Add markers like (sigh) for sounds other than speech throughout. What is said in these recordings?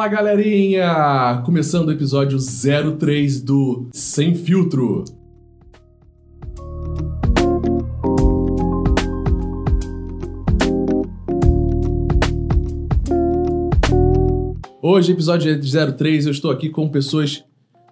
Fala galerinha! Começando o episódio 03 do Sem Filtro. Hoje, episódio 03, eu estou aqui com pessoas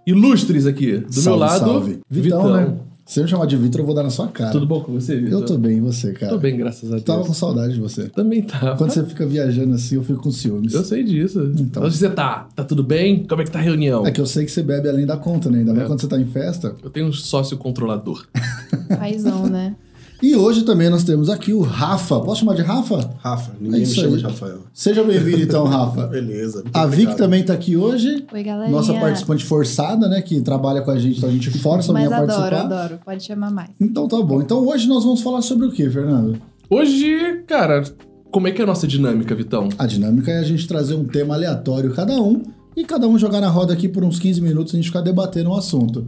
ilustres aqui. Do salve, meu lado, salve. Vitão, né? Se eu me chamar de Vitor, eu vou dar na sua cara. Tudo bom com você, Vitor? Eu tô bem, e você, cara? Tô bem, graças a Deus. Tava com saudade de você. Também tá. Quando você fica viajando assim, eu fico com ciúmes. Eu sei disso. Então. Onde você tá? Tá tudo bem? Como é que tá a reunião? É que eu sei que você bebe além da conta, né? Ainda mais É. quando você tá em festa. Eu tenho um sócio controlador. (laughs) Paizão, né? E hoje também nós temos aqui o Rafa. Posso chamar de Rafa? Rafa, É ninguém me isso chama aí. de Rafael. Seja bem-vindo então, (laughs) Rafa. Beleza. A Vic obrigado. também tá aqui hoje. Oi, galerinha. Nossa participante forçada, né? Que trabalha com a gente, então a gente força Mas a adoro, participar. adoro. Pode chamar mais. Então tá bom. Então hoje nós vamos falar sobre o que, Fernando? Hoje, cara, como é que é a nossa dinâmica, Vitão? A dinâmica é a gente trazer um tema aleatório cada um e cada um jogar na roda aqui por uns 15 minutos e a gente ficar debatendo o assunto.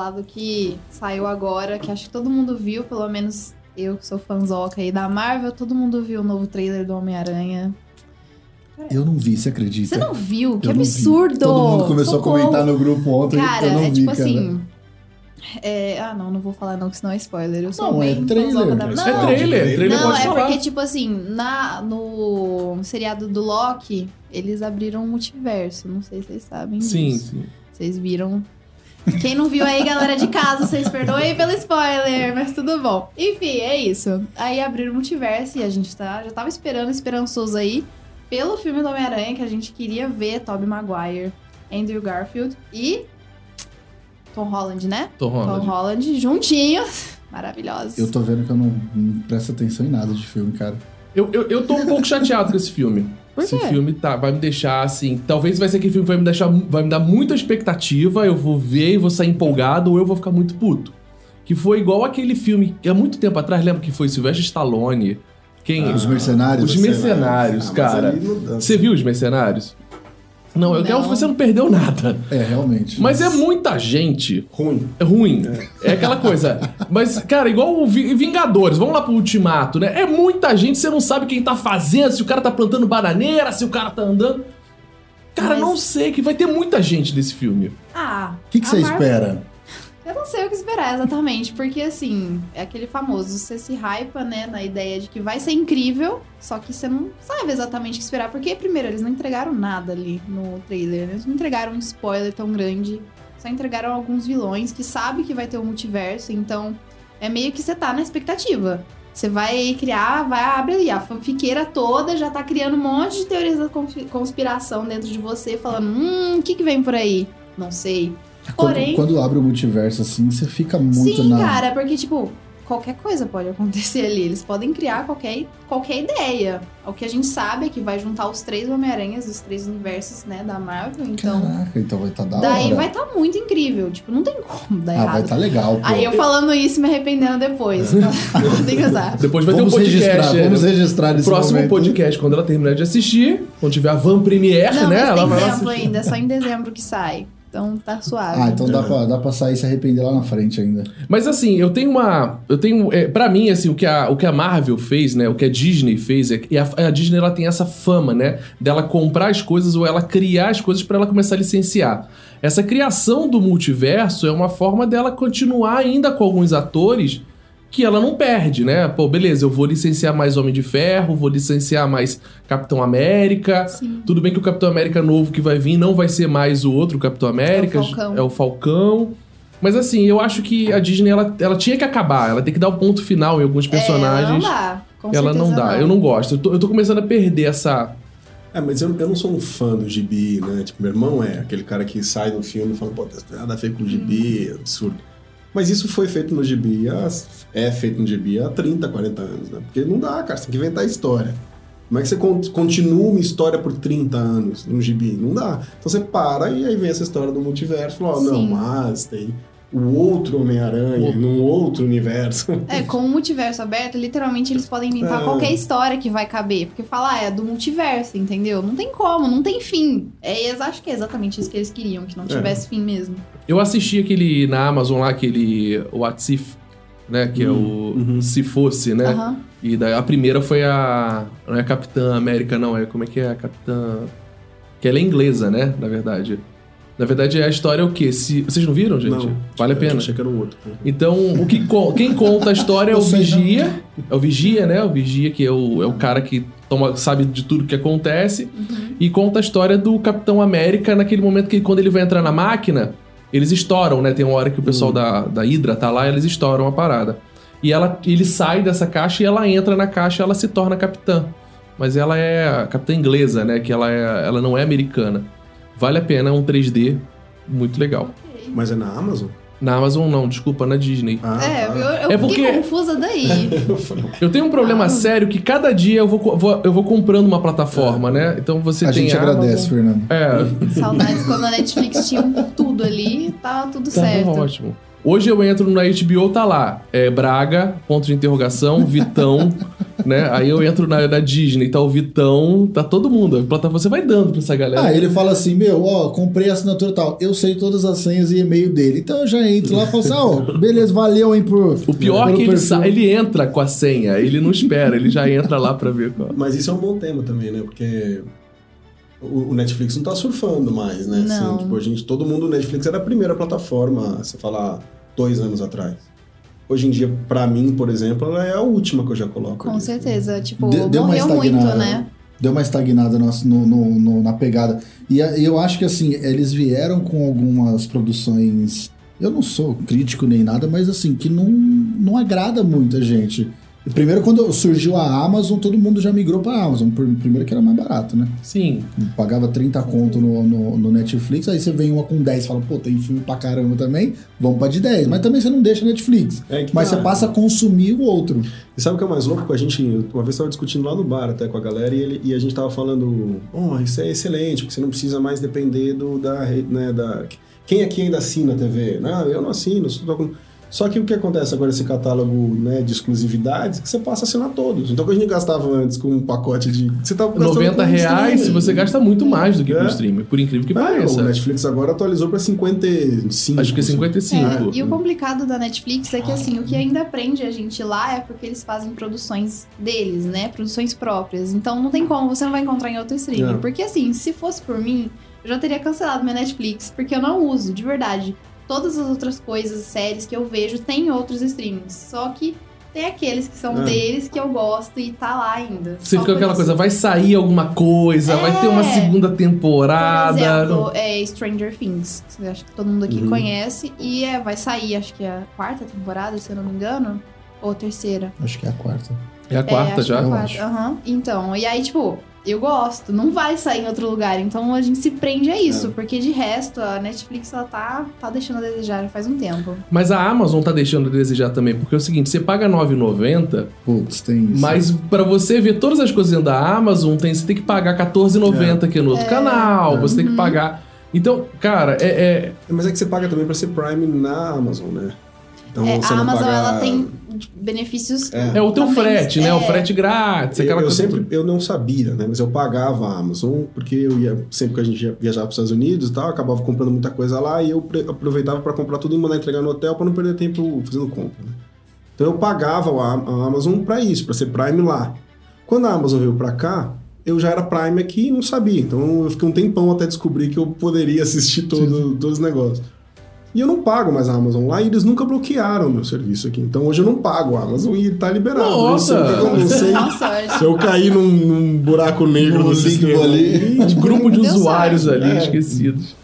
Falar do que saiu agora, que acho que todo mundo viu, pelo menos eu que sou fanzoca aí da Marvel, todo mundo viu o novo trailer do Homem-Aranha. Eu não vi, você acredita? Você não viu? Que Eu absurdo! Todo mundo começou Socorro. a comentar no grupo ontem Cara, eu não é vi, tipo cara. assim. é, ah, não, não vou falar não, que senão é spoiler. Eu sou Não, é bem trailer. fanzoca da... É Não, é trailer, trailer Não, pode é falar. porque, tipo assim, na, no seriado do Loki, eles abriram um multiverso. Não sei se vocês sabem Sim, disso. sim. Vocês viram. Quem não viu aí, galera de casa, vocês perdoem pelo spoiler, mas tudo bom. Enfim, é isso. Aí abriram o multiverso e a gente tá, já tava esperando, esperançoso aí, pelo filme do Homem-Aranha, que a gente queria ver Tobey Maguire, Andrew Garfield e Tom Holland, né? Tom Holland. Tom Holland juntinhos. (laughs) Maravilhosos. Eu tô vendo que eu não, não presto atenção em nada de filme, cara. Eu, eu, eu tô um pouco chateado com esse filme. Por esse quê? filme tá, vai me deixar assim. Talvez vai ser aquele filme que vai me deixar. Vai me dar muita expectativa, eu vou ver e vou sair empolgado, ou eu vou ficar muito puto. Que foi igual aquele filme que há muito tempo atrás, lembra que foi Sylvester Stallone? Quem? Os Mercenários. Os Mercenários, Ah, cara. Você viu os Mercenários? Não, eu Não. quero você não perdeu nada. É, realmente. Mas é muita gente Ruim. É ruim. É. aquela coisa. Mas, cara, igual o Vi- Vingadores, vamos lá pro Ultimato, né? É muita gente, você não sabe quem tá fazendo, se o cara tá plantando bananeira, se o cara tá andando. Cara, Mas- não sei, que vai ter muita gente nesse filme. Ah. O que, que a você Marvel- espera? Eu não sei o que esperar exatamente, porque assim, é aquele famoso, você se hypa, né, na ideia de que vai ser incrível, só que você não sabe exatamente o que esperar, porque primeiro, eles não entregaram nada ali no trailer, né? eles não entregaram um spoiler tão grande, só entregaram alguns vilões que sabe que vai ter um multiverso, então é meio que você tá na expectativa. Você vai criar, vai abrir ali a fanfiqueira toda, já tá criando um monte de teorias da conspi- conspiração dentro de você, falando, hum, o que que vem por aí? Não sei. Porém- Quando, quando abre o multiverso assim, você fica muito Sim, na. cara, porque, tipo, qualquer coisa pode acontecer ali. Eles podem criar qualquer, qualquer ideia. O que a gente sabe é que vai juntar os três Homem-Aranhas, os três universos, né, da Marvel. Então, Caraca, então vai estar da daí hora. vai estar muito incrível. Tipo, não tem como dar ah, vai errado. estar legal, pô. Aí eu falando isso e me arrependendo depois. (laughs) tem que usar. Depois vai vamos ter um podcast. registrar, é, vamos registrar o esse próximo momento. podcast, quando ela terminar de assistir, quando tiver a Van Premiere, Não, né? mas ela tem vai lá tempo ainda. É só em dezembro que sai. Então tá suave. Ah, então dá pra, dá pra sair e se arrepender lá na frente ainda. Mas assim, eu tenho uma. Eu tenho. É, para mim, assim, o que, a, o que a Marvel fez, né? O que a Disney fez, é que a, a Disney ela tem essa fama, né? Dela comprar as coisas ou ela criar as coisas pra ela começar a licenciar. Essa criação do multiverso é uma forma dela continuar ainda com alguns atores que ela não perde, né? Pô, beleza, eu vou licenciar mais Homem de Ferro, vou licenciar mais Capitão América. Sim. Tudo bem que o Capitão América novo que vai vir não vai ser mais o outro Capitão América, Falcão. é o Falcão. Mas assim, eu acho que a Disney ela, ela tinha que acabar, ela tem que dar o ponto final em alguns personagens. É, ela não dá. Com ela não dá, eu não gosto. Eu tô, eu tô começando a perder essa. É, mas eu, eu não sou um fã do gibi, né? Tipo, meu irmão é aquele cara que sai do filme e fala, pô, tem nada a ver com o gibi, é absurdo. Mas isso foi feito no gibi, há- é feito no gibi há 30, 40 anos, né? Porque não dá, cara, você tem que inventar história. Como é que você con- continua uma história por 30 anos num gibi? Não dá. Então você para e aí vem essa história do multiverso. Fala, ó, não, mas tem o outro Homem-Aranha, O- num outro universo. É, com o multiverso aberto, literalmente eles podem inventar É. qualquer história que vai caber. Porque falar, ah, é do multiverso, entendeu? Não tem como, não tem fim. É, eles acho que é exatamente isso que eles queriam, que não tivesse fim mesmo. Eu assisti aquele na Amazon lá, aquele What If, né? Que é o Uhum. Se Fosse, né? Aham. E daí a primeira foi a. Não é a Capitã América, não. É como é que é a Capitã. Que ela é inglesa, né? Na verdade. Na verdade, a história é o quê? Se... Vocês não viram, gente? Não. Vale a Eu pena. achei que era o outro. Então, o que co- quem conta a história é o Vigia. É o Vigia, né? O Vigia, que é o, é o cara que toma, sabe de tudo que acontece. E conta a história do Capitão América naquele momento que, quando ele vai entrar na máquina, eles estouram, né? Tem uma hora que o pessoal da, da Hydra tá lá e eles estouram a parada. E ela, ele sai dessa caixa e ela entra na caixa e ela se torna capitã. Mas ela é a capitã inglesa, né? Que ela, é, ela não é americana. Vale a pena, é um 3D muito legal. Mas é na Amazon? Na Amazon não, desculpa, na Disney. Ah, é, tá. eu, eu É fiquei porque- confusa daí. Eu Eu tenho um problema Ah. sério que cada dia eu vou, vou- eu vou comprando uma plataforma, né? Então você A tem gente agradece, Amazon. Fernando. É, Saudades quando a Netflix tinha um tudo ali, tava tudo tá certo. ótimo. Hoje eu entro na HBO, tá lá. É Braga, ponto de interrogação, Vitão, (laughs) né? Aí eu entro na da Disney, tá o Vitão, tá todo mundo. A plataforma, você vai dando pra essa galera. Ah, ele fala assim, meu, ó, comprei a assinatura tal. Eu sei todas as senhas e e-mail dele. Então eu já entro lá e falo assim, ó, beleza, valeu, hein, por... o pior é que ele, sa- ele entra com a senha, ele não espera, ele já entra lá pra ver qual. Mas isso é um bom tema também, né? Porque o, o Netflix não tá surfando mais, né? Não. Assim, tipo, a gente, todo mundo, o Netflix era a primeira plataforma, você falar dois anos atrás. Hoje em dia, pra mim, por exemplo, ela é a última que eu já coloco. Com ali. certeza. Tipo, De- deu uma morreu muito, estagnada. né? Deu uma estagnada no, no- no- no- na pegada. E a- eu acho que, assim, eles vieram com algumas produções... Eu não sou crítico nem nada, mas, assim, que não, não agrada muita gente. Primeiro, quando surgiu a Amazon, todo mundo já migrou pra Amazon. Primeiro que era mais barato, né? Sim. Pagava 30 conto no, no, no Netflix, aí você vem uma com 10 e fala, pô, tem filme pra caramba também, vamos pra de 10. Mas também você não deixa Netflix. É que Mas tá. você passa a consumir o outro. E sabe o que é mais louco? Com a gente, uma vez estava discutindo lá no bar até com a galera e, ele- e a gente tava falando, oh, isso é excelente, porque você não precisa mais depender do, da, rede, né, da... Quem aqui ainda assina a TV? Não, eu não assino. só tô com- Só que o que acontece agora, esse catálogo né, de exclusividades, é que você passa a assinar todos. Então, o que a gente gastava antes com um pacote de... Você tá gastando 90 com um reais, streaming. você gasta muito mais do que É. com streaming, por incrível que É, pareça. o Netflix agora atualizou para 55. Acho que é 55. É, e o complicado da Netflix é que, assim, o que ainda prende a gente lá é porque eles fazem produções deles, né? Produções próprias. Então não tem como, você não vai encontrar em outro streaming. É. Porque, assim, se fosse por mim, eu já teria cancelado minha Netflix, porque eu não uso, de verdade. Todas as outras coisas, séries que eu vejo, tem em outros streamings. Só que tem aqueles que são É. deles que eu gosto e tá lá ainda. Você fica por aquela coisa, vai sair alguma coisa, vai ter uma É. segunda Por temporada. exemplo, é Stranger Things. que eu acho que todo mundo aqui Uhum. conhece. E é, vai sair, acho que é a quarta temporada, se eu não me engano. Ou a terceira. Acho que é a quarta. É a quarta acho que é já. a eu quarta. acho. Aham. Então, e aí, tipo, eu gosto. Não vai sair em outro lugar. Então a gente se prende a isso. É. Porque de resto, a Netflix, ela tá, tá deixando a desejar já faz um tempo. Mas a Amazon tá deixando a desejar também, porque é o seguinte, você paga R$ 9,90, Putz, tem isso. mas pra você ver todas as coisas da Amazon, tem, você tem que pagar R$ 14,90 aqui no outro canal, você tem que pagar... Então, cara, é... é- Mas é que você paga também para ser Prime na Amazon, né? Então, É, você a Amazon, pagar- ela tem benefícios. É. é o teu Também, frete, né? é. O frete grátis, Eu, eu sempre, eu não sabia, né? Mas eu pagava a Amazon, porque eu ia, sempre que a gente ia viajar para os Estados Unidos e tal, eu acabava comprando muita coisa lá e eu aproveitava para comprar tudo e mandar entregar no hotel para não perder tempo fazendo compra, né? Então eu pagava a, a Amazon para isso, para ser Prime lá. Quando a Amazon veio para cá, eu já era Prime aqui e não sabia. Então eu fiquei um tempão até descobrir que eu poderia assistir todo, todos os negócios. E eu não pago mais a Amazon lá e eles nunca bloquearam o meu serviço aqui. Então hoje eu não pago a Amazon e tá liberado. Nossa! Eu não sei, Nossa, se eu cair num, num buraco negro No sistema ali. Um (laughs) grupo de usuários ali É. esquecidos.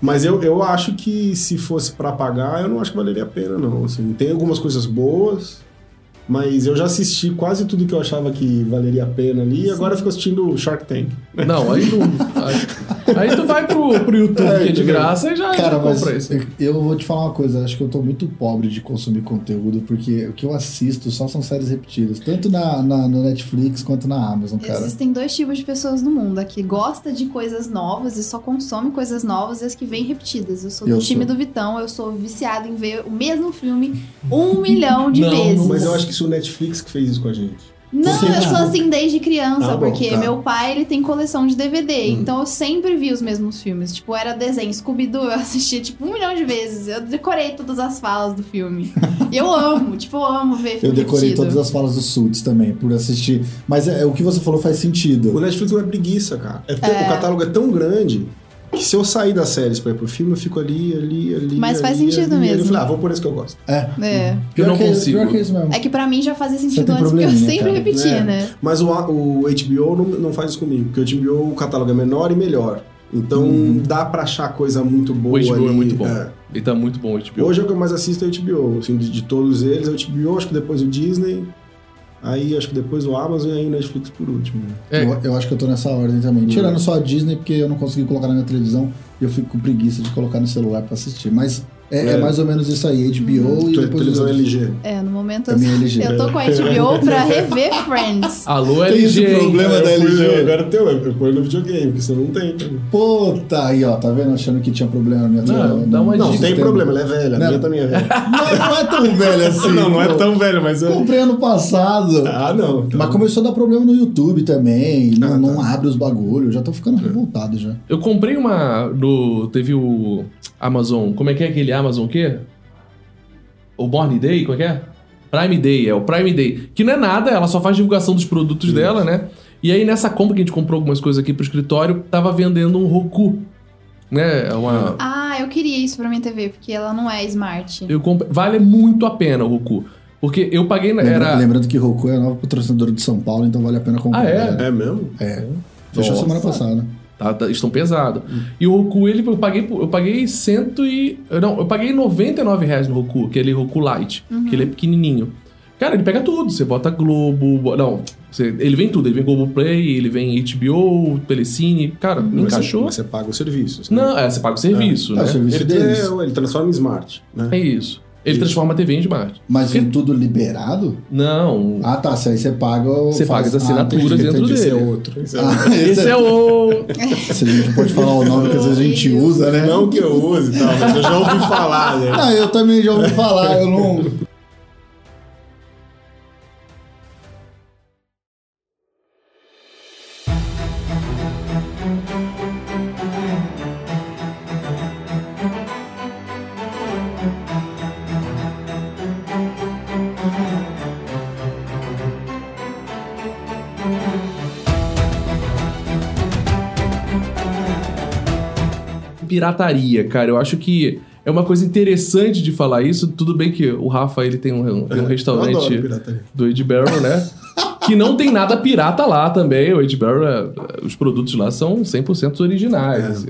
Mas eu, eu acho que se fosse pra pagar, eu não acho que valeria a pena, não. Assim, tem algumas coisas boas, mas eu já assisti quase tudo que eu achava que valeria a pena ali, e agora eu fico assistindo Shark Tank. Não, aí não... aí- Aí tu vai pro, pro YouTube, que é de graça, e já, já Cara, mas compra isso. eu vou te falar uma coisa, acho que eu tô muito pobre de consumir conteúdo, porque o que eu assisto só são séries repetidas, tanto na, na- no Netflix quanto na Amazon, cara. Existem dois tipos de pessoas no mundo. A que gosta de coisas novas e só consome coisas novas e as que vêm repetidas. Eu sou do Eu time sou. do Vitão, eu sou viciada em ver o mesmo filme um milhão de Não, vezes. Mas eu acho que isso é o Netflix que fez isso com a gente. Não, eu sou assim desde criança, Ah, bom, porque tá. meu pai ele tem coleção de DVD, Hum. então eu sempre vi os mesmos filmes. Tipo, era desenho, Scooby-Doo, eu assistia tipo um milhão de vezes. Eu decorei todas as falas do filme. (laughs) Eu amo, tipo, eu amo ver Eu filme decorei repetido. todas as falas dos Suits também, por assistir. Mas é, o que você falou faz O sentido. Netflix não é preguiça, cara. É tão- O catálogo é tão grande que se eu sair das séries pra ir pro filme, eu fico ali, ali, ali. Mas faz ali, sentido ali, ali. mesmo. Eu falei, ah, vou por esse que eu gosto. É. É. Eu não que, consigo. Pior que é isso mesmo. É que pra mim já fazia sentido antes, porque eu sempre cara. repetia, É. né? Mas o, o HBO não, não faz isso comigo, porque o HBO o catálogo é menor e melhor. Então Uhum. dá pra achar coisa muito O boa. HBO é ali, muito bom. é. E tá muito bom o HBO. Hoje é o que eu mais assisto é o HBO. Assim, de, de todos eles, é o HBO, acho que depois o Disney. Aí acho que depois o Amazon e aí o Netflix por último. É. Eu, eu acho que eu tô nessa ordem também. Tirando só a Disney, porque eu não consegui colocar na minha televisão, eu fico com preguiça de colocar no celular pra assistir. Mas é, é É. mais ou menos isso aí, HBO e Tua depois televisão é. LG. É, no momento É eu, eu tô com a HBO (laughs) pra rever Friends. Alô, Tem LG, esse hein? problema da É, eu LG. Agora tem, eu ponho no videogame, porque você não tem. Puta, aí ó, tá vendo? Achando que tinha problema na minha Não, tela. dá uma no Não, dica. tem sistema. problema, ela é velha. A Não. minha também é velha. (laughs) Não, não é tão velho (laughs) assim. não, não é pô. tão velho, mas é. Comprei ano passado. Ah, não. Então- Mas começou a dar problema no YouTube também. Não, Ah, tá. não abre os bagulhos. Já tô ficando revoltado já. Eu comprei uma. No, teve o Amazon. Como é que é aquele Amazon o quê? O Born Day? Como é que é? Prime Day, é o Prime Day. Que não é nada, ela só faz divulgação dos produtos Isso. dela, né? E aí nessa compra que a gente comprou algumas coisas aqui pro escritório, tava vendendo um Roku. Né? É Uma, Ah, eu queria isso pra minha TV, porque ela não é smart. eu comprei, vale muito a pena o Roku. Porque eu paguei. na- Lembra- Era, Lembrando que Roku é a nova patrocinadora de São Paulo, então vale a pena comprar. Ah, é? É mesmo? É. Fechou Nossa. semana passada. Tá, tá- estão pesado. E o Roku, ele, eu paguei, eu paguei cento e... Não, eu paguei 99 reais no Roku, aquele Roku Lite, que ele é pequenininho. Cara, ele pega tudo. Você bota Globo... bo- Não, você- ele vem tudo. Ele vem Globo Play, ele vem HBO, Telecine. Cara, me Mas você- encaixou. Mas você paga os serviços. né? Não, é, você paga o serviço, É, né? o serviço Ele, é, ele transforma em smart. Né? É isso. Ele Isso. transforma a TV em smart. Mas Porque- vem tudo liberado? Não. Ah, tá. Se aí você paga. o- Você paga as Ah, assinaturas entendi, dentro entendi. Esse é dele. outro. Esse é Ah, outro. Esse é o... (laughs) Se a gente pode falar o nome que às vezes a gente usa, né? Não que eu use tal, mas eu já ouvi falar, né? Não, eu também já ouvi falar, eu não. Pirataria, cara. Eu acho que é uma coisa interessante de falar isso. Tudo bem que o Rafa, ele tem um, tem um (laughs) restaurante do Ed Barrel, né? que não tem nada pirata lá também. O Ed Barrel, é- os produtos lá são 100% originais. É. assim.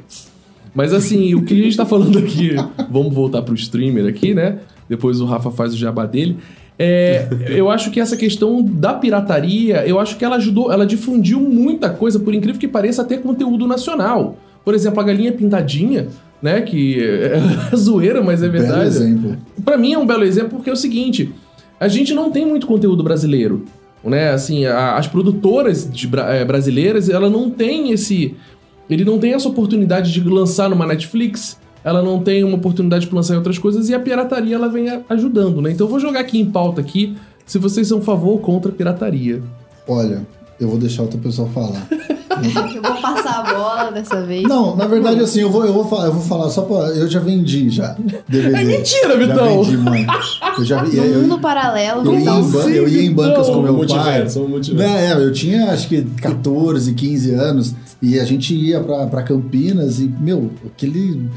Mas assim, o que a gente tá falando aqui, vamos voltar pro streamer aqui, né? Depois o Rafa faz o jabá dele. É, eu acho que essa questão da pirataria, eu acho que ela ajudou, ela difundiu muita coisa, por incrível que pareça, até conteúdo nacional. Por exemplo, a galinha pintadinha, né? Que (laughs) é zoeira, mas é Belo verdade. exemplo. Pra mim é um belo exemplo porque é o seguinte: a gente não tem muito conteúdo brasileiro, né? Assim, a- as produtoras de eh, brasileiras, ela não tem esse, ele não tem essa oportunidade de lançar numa Netflix. Ela não tem uma oportunidade de lançar em outras coisas e a pirataria ela vem ajudando, né? Então eu vou jogar aqui em pauta aqui se vocês são a favor ou contra a pirataria. Olha, eu vou deixar outra pessoa falar. (laughs) Eu vou passar a bola dessa vez. Não, na verdade, assim, eu vou, eu vou, falar, eu vou falar só pra. Eu já vendi já. DVD. É mentira, Já Vitão! vendi, mãe. Eu já. No Eu, mundo paralelo, eu, ia em, ban- assim, eu ia em bancas Vitão? com meu pai. multiverso, um multiverso. Né, é, eu tinha acho que 14, 15 anos e a gente ia pra, pra Campinas e, meu, aquele.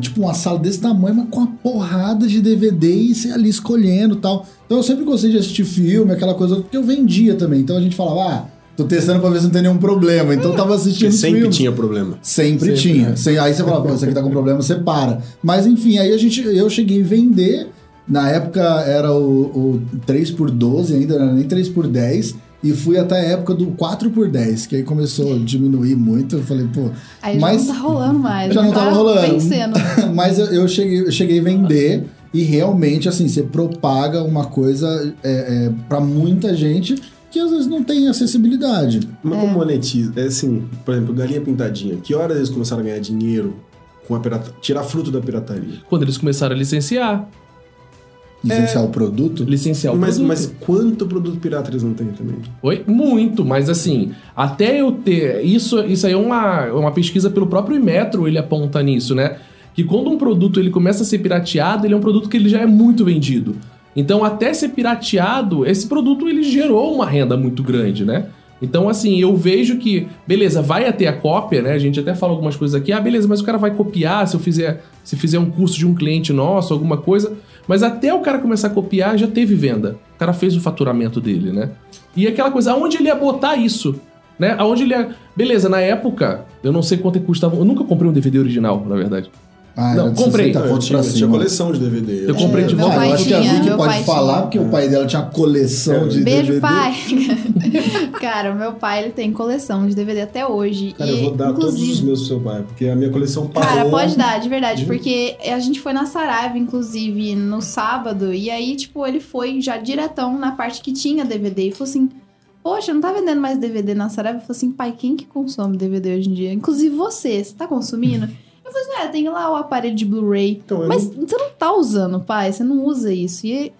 Tipo, uma sala desse tamanho, mas com uma porrada de DVD e você ali escolhendo e tal. Então eu sempre gostei de assistir filme, aquela coisa, porque eu vendia também. Então a gente falava, ah, tô testando pra ver se não tem nenhum problema. Então eu tava assistindo sempre filmes. tinha problema. Sempre, Sempre, tinha. né? Aí você fala, pô, isso aqui tá com problema, você para. Mas enfim, aí a gente, eu cheguei a vender. Na época era o, o 3x12, ainda não era nem 3x10. e fui até a época do 4x10, que aí começou a diminuir muito. Eu falei, pô. Aí mas já não tá rolando mais. Já não tá tava rolando. Vencendo. (laughs) mas eu, eu cheguei, eu cheguei a vender e realmente, assim, você propaga uma coisa é, é, para muita gente que às vezes não tem acessibilidade. Mas É. como monetiza? É assim, por exemplo, galinha pintadinha. Que horas eles começaram a ganhar dinheiro com a pirata... tirar fruto da pirataria? Quando eles começaram a licenciar. Licenciar o produto. Licenciar o Mas, produto. mas quanto produto pirata eles não têm também? Oi? Muito, mas assim, até eu ter. Isso, isso aí é uma, uma pesquisa pelo próprio Imetro, ele aponta nisso, né? Que quando um produto ele começa a ser pirateado, ele é um produto que ele já é muito vendido. Então, até ser pirateado, esse produto ele gerou uma renda muito grande, né? Então, assim, eu vejo que, beleza, vai até a cópia, né? A gente até fala algumas coisas aqui, ah, beleza, mas o cara vai copiar se eu fizer, se fizer um curso de um cliente nosso, alguma coisa. Mas até o cara começar a copiar, já teve venda. O cara fez o faturamento dele, né? E aquela coisa, aonde ele ia botar isso? Né? Aonde ele ia. Beleza, na época, eu não sei quanto é custava. Eu nunca comprei um DVD original, na verdade. Ah, Não, comprei. 60 Não, eu tinha, eu tinha coleção de DVD. Eu comprei de volta. Eu acho que a Vicky meu pode pai falar, tinha. porque o pai dela tinha coleção de Beijo, DVD. pai! (laughs) Cara, o meu pai ele tem coleção de DVD até hoje. Cara, e, eu vou dar todos inclusive, os meus pro seu pai, porque a minha coleção parou. Cara, pode dar, de verdade, de- porque a gente foi na Saraiva, inclusive, no sábado, e aí, tipo, ele foi já diretão na parte que tinha DVD e falou assim: Poxa, não tá vendendo mais DVD na Saraiva? Eu falei assim, pai, quem que consome DVD hoje em dia? Inclusive você, você tá consumindo? (laughs) Eu falei assim, é, tem lá o aparelho de Blu-ray. Então, Mas não- você não tá usando, pai, você não usa isso. E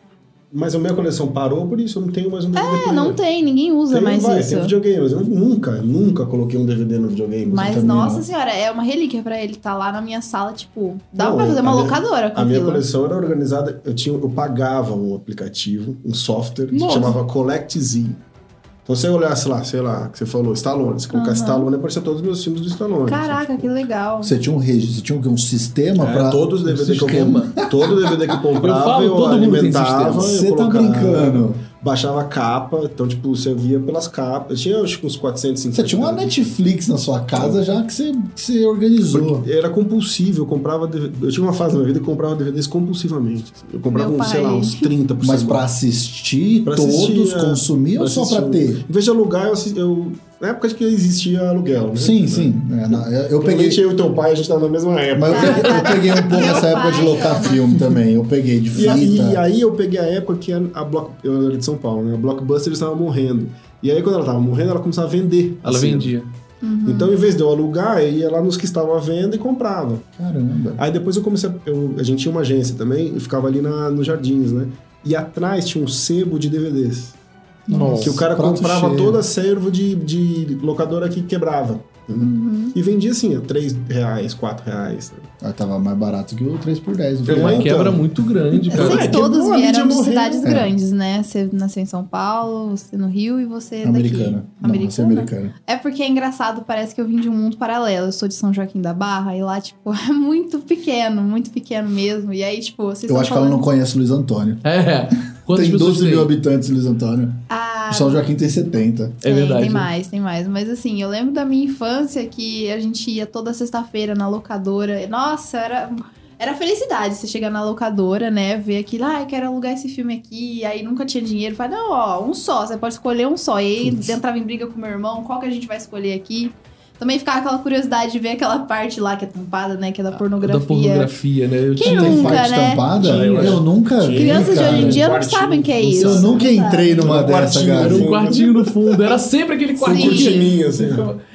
Mas a minha coleção parou, por isso eu não tenho mais um DVD. é, não tem, ninguém usa Tem, mais vai, isso. Tem videogame, mas eu nunca, nunca coloquei um DVD no videogame. Mas, nossa não. senhora, é uma relíquia pra ele tá lá na minha sala, tipo, dá Não, pra fazer a uma minha- locadora com A minha aquilo. coleção era organizada, eu, tinha, eu pagava um aplicativo, um software, que Nossa. chamava Collect Z. Então, se você olhasse lá, sei lá, que você falou, Stallone, se colocasse Aham. Stallone, aparecia todos os meus filmes do Stallone. Caraca, que legal. Você tinha um registro, você tinha um, um sistema É, pra. todos os DVD que eu comprava, todo DVD que eu comprava, Eu falo, eu, todo mundo tem alimentava, sistema. eu Você tá colocava, brincando. Baixava a capa, então tipo, você via pelas capas. Eu tinha acho que uns 450. Você tinha uma. Netflix na sua casa já que você, que você organizou. Porque Era compulsivo, eu comprava. DVD Eu tinha uma fase na minha vida que eu comprava DVDs compulsivamente. Eu comprava, uns, sei lá, uns 30 por Mas pra assistir, Pra todos assistir, é, consumir ou só pra ter? Em vez de alugar, eu, eu. Na época de que existia aluguel, né? Sim, sim. É, na- eu- eu peguei. Eu e teu pai, a gente tava na mesma época. Mas eu peguei, eu peguei um pouco essa época de locar filme também. Eu peguei de E fita. aí, e aí eu peguei a época que a, a Block, eu era de São Paulo, né? A Blockbuster estava morrendo. E aí, quando ela estava morrendo, ela começava a vender. Ela assim. vendia. Então, em vez de eu alugar, eu ia lá nos que estavam à venda e comprava. Caramba. Aí depois eu comecei. A, eu- a gente tinha uma agência também e ficava ali na, nos jardins, né? E atrás tinha um sebo de DVDs. Nossa, que o cara comprava cheio. toda a servo de, de locadora que quebrava. Uhum. E vendia assim, a 3 reais, 4 reais. Ah, tava mais barato que o 3x10. Foi uma então. quebra muito grande, Vocês cara. É, todos mídia vieram de cidades É. grandes, né? Você nasceu em São Paulo, você no Rio e você Americana. daqui. Não, você é americana. É porque é engraçado, parece que eu vim de um mundo paralelo. Eu sou de São Joaquim da Barra e lá, tipo, (laughs) é muito pequeno, muito pequeno mesmo. E aí, tipo, vocês Eu estão acho que ela falando... não conhece Luiz Antônio. É. Quantas tem pessoas 12 mil tem? habitantes em Luiz Antônio. Ah, O São Joaquim tem 70. É tem, verdade. Tem mais, tem mais. Mas assim, eu lembro da minha infância que a gente ia toda sexta-feira na locadora. Nossa, era. Era felicidade você chegar na locadora, né? Ver aquilo, ah, eu quero alugar esse filme aqui. Aí nunca tinha dinheiro. Fala, não, ó, um só. Você pode escolher um só. E aí entrava em briga com meu irmão, qual que a gente vai escolher aqui? Também ficava aquela curiosidade de ver aquela parte lá que é tampada, né? Que é da pornografia. Da pornografia, né? Eu Quem tinha. Nunca, tem parte né? tampada? Tinha, eu, eu nunca vi, Crianças de cara. hoje em dia não sabem o que é isso. Eu nunca entrei numa um dessa, quartinho, cara. Era um Sim. quartinho no fundo. Era sempre aquele quartinho. cortininha, assim.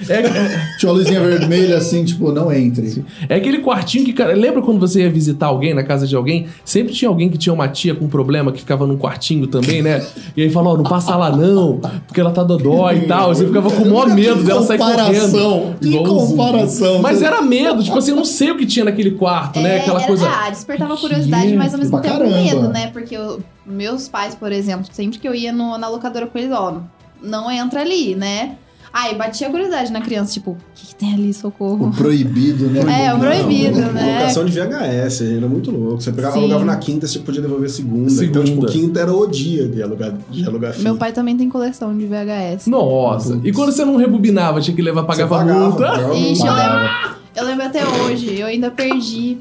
É, (laughs) Tinha uma luzinha vermelha assim, tipo, não entre. é aquele quartinho que, cara. Lembra quando você ia visitar alguém na casa de alguém? Sempre tinha alguém que tinha uma tia com problema que ficava num quartinho também, né? E aí falou: ó, não passa lá não, porque ela tá dodói e tal. Você ficava com o maior medo dela sair correndo. Que Igualzinho. comparação. Mas era medo, tipo assim, eu não sei o que tinha naquele quarto, né? É, Aquela era- coisa. Ah, despertava curiosidade, mas ao mesmo tempo caramba. medo, né? Porque eu- meus pais, por exemplo, sempre que eu ia no- na locadora com eles, ó, não entra ali, né? Aí batia a curiosidade na criança, tipo, o que, que tem ali, socorro? O proibido, né? É, o proibido, né? Locação de VHS, era muito louco. Você pegava, Sim. alugava na quinta, você podia devolver segunda. Então, tipo, Segunda. quinta era o dia de alugar, de alugar fita. Meu pai também tem coleção de VHS. Nossa. E quando você não rebobinava, tinha que levar, pagava pagava, multa. Ixi, eu lembro, eu lembro até hoje, eu ainda perdi.